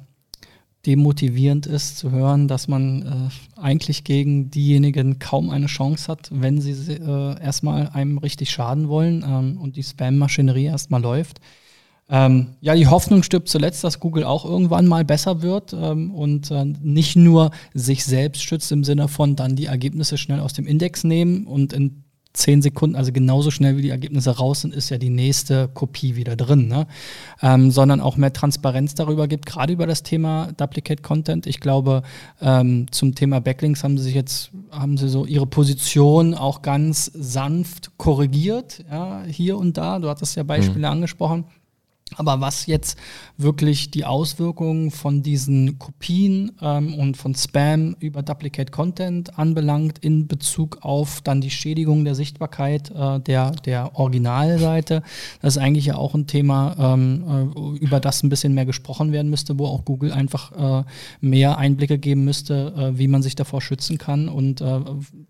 demotivierend ist zu hören, dass man äh, eigentlich gegen diejenigen kaum eine Chance hat, wenn sie äh, erstmal einem richtig schaden wollen ähm, und die Spam-Maschinerie erstmal läuft. Ähm, ja, die Hoffnung stirbt zuletzt, dass Google auch irgendwann mal besser wird ähm, und äh, nicht nur sich selbst schützt im Sinne von dann die Ergebnisse schnell aus dem Index nehmen und in zehn Sekunden, also genauso schnell wie die Ergebnisse raus sind, ist ja die nächste Kopie wieder drin, ne? ähm, sondern auch mehr Transparenz darüber gibt, gerade über das Thema Duplicate Content. Ich glaube, ähm, zum Thema Backlinks haben sie sich jetzt, haben sie so ihre Position auch ganz sanft korrigiert, ja, hier und da. Du hattest ja Beispiele mhm. angesprochen. Aber was jetzt wirklich die Auswirkungen von diesen Kopien ähm, und von Spam über Duplicate Content anbelangt in Bezug auf dann die Schädigung der Sichtbarkeit äh, der, der Originalseite, das ist eigentlich ja auch ein Thema, ähm, äh, über das ein bisschen mehr gesprochen werden müsste, wo auch Google einfach äh, mehr Einblicke geben müsste, äh, wie man sich davor schützen kann und äh,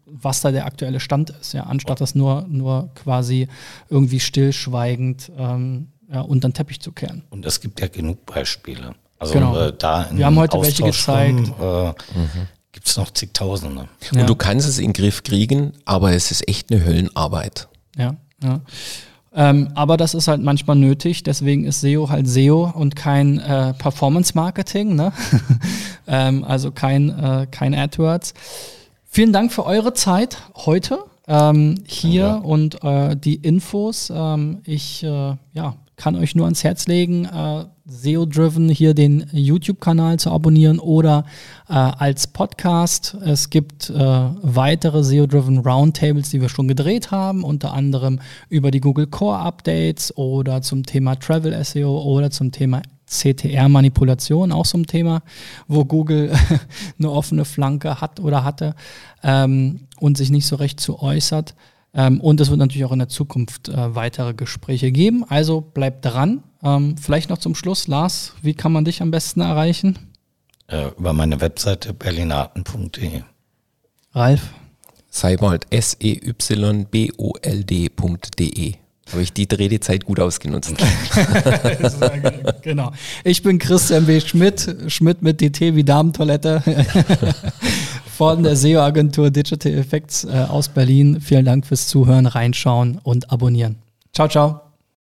was da der aktuelle Stand ist, ja, anstatt das nur, nur quasi irgendwie stillschweigend ähm, ja, unter den Teppich zu kehren. Und es gibt ja genug Beispiele. Also genau. äh, da Wir haben heute Austausch welche gezeigt. Äh, mhm. Gibt es noch zigtausende. Und ja. du kannst es in den Griff kriegen, aber es ist echt eine Höllenarbeit. Ja, ja. Ähm, aber das ist halt manchmal nötig, deswegen ist SEO halt SEO und kein äh, Performance-Marketing, ne? ähm, also kein, äh, kein AdWords. Vielen Dank für eure Zeit heute ähm, hier ja. und äh, die Infos. Ähm, ich äh, ja, kann euch nur ans Herz legen, äh, SEO-Driven hier den YouTube-Kanal zu abonnieren oder äh, als Podcast. Es gibt äh, weitere SEO-Driven Roundtables, die wir schon gedreht haben, unter anderem über die Google Core Updates oder zum Thema Travel SEO oder zum Thema CTR-Manipulation, auch so ein Thema, wo Google eine offene Flanke hat oder hatte ähm, und sich nicht so recht zu äußert. Ähm, und es wird natürlich auch in der Zukunft äh, weitere Gespräche geben. Also bleibt dran. Ähm, vielleicht noch zum Schluss, Lars, wie kann man dich am besten erreichen? Äh, über meine Webseite berlinaten.de. Ralf? Seibold, S-E-Y-B-O-L-D.de. Habe ich die Redezeit gut ausgenutzt. genau. Ich bin Christian B. Schmidt, Schmidt mit DT wie Damentoilette von der SEO-Agentur Digital Effects äh, aus Berlin. Vielen Dank fürs Zuhören, reinschauen und abonnieren. Ciao, ciao.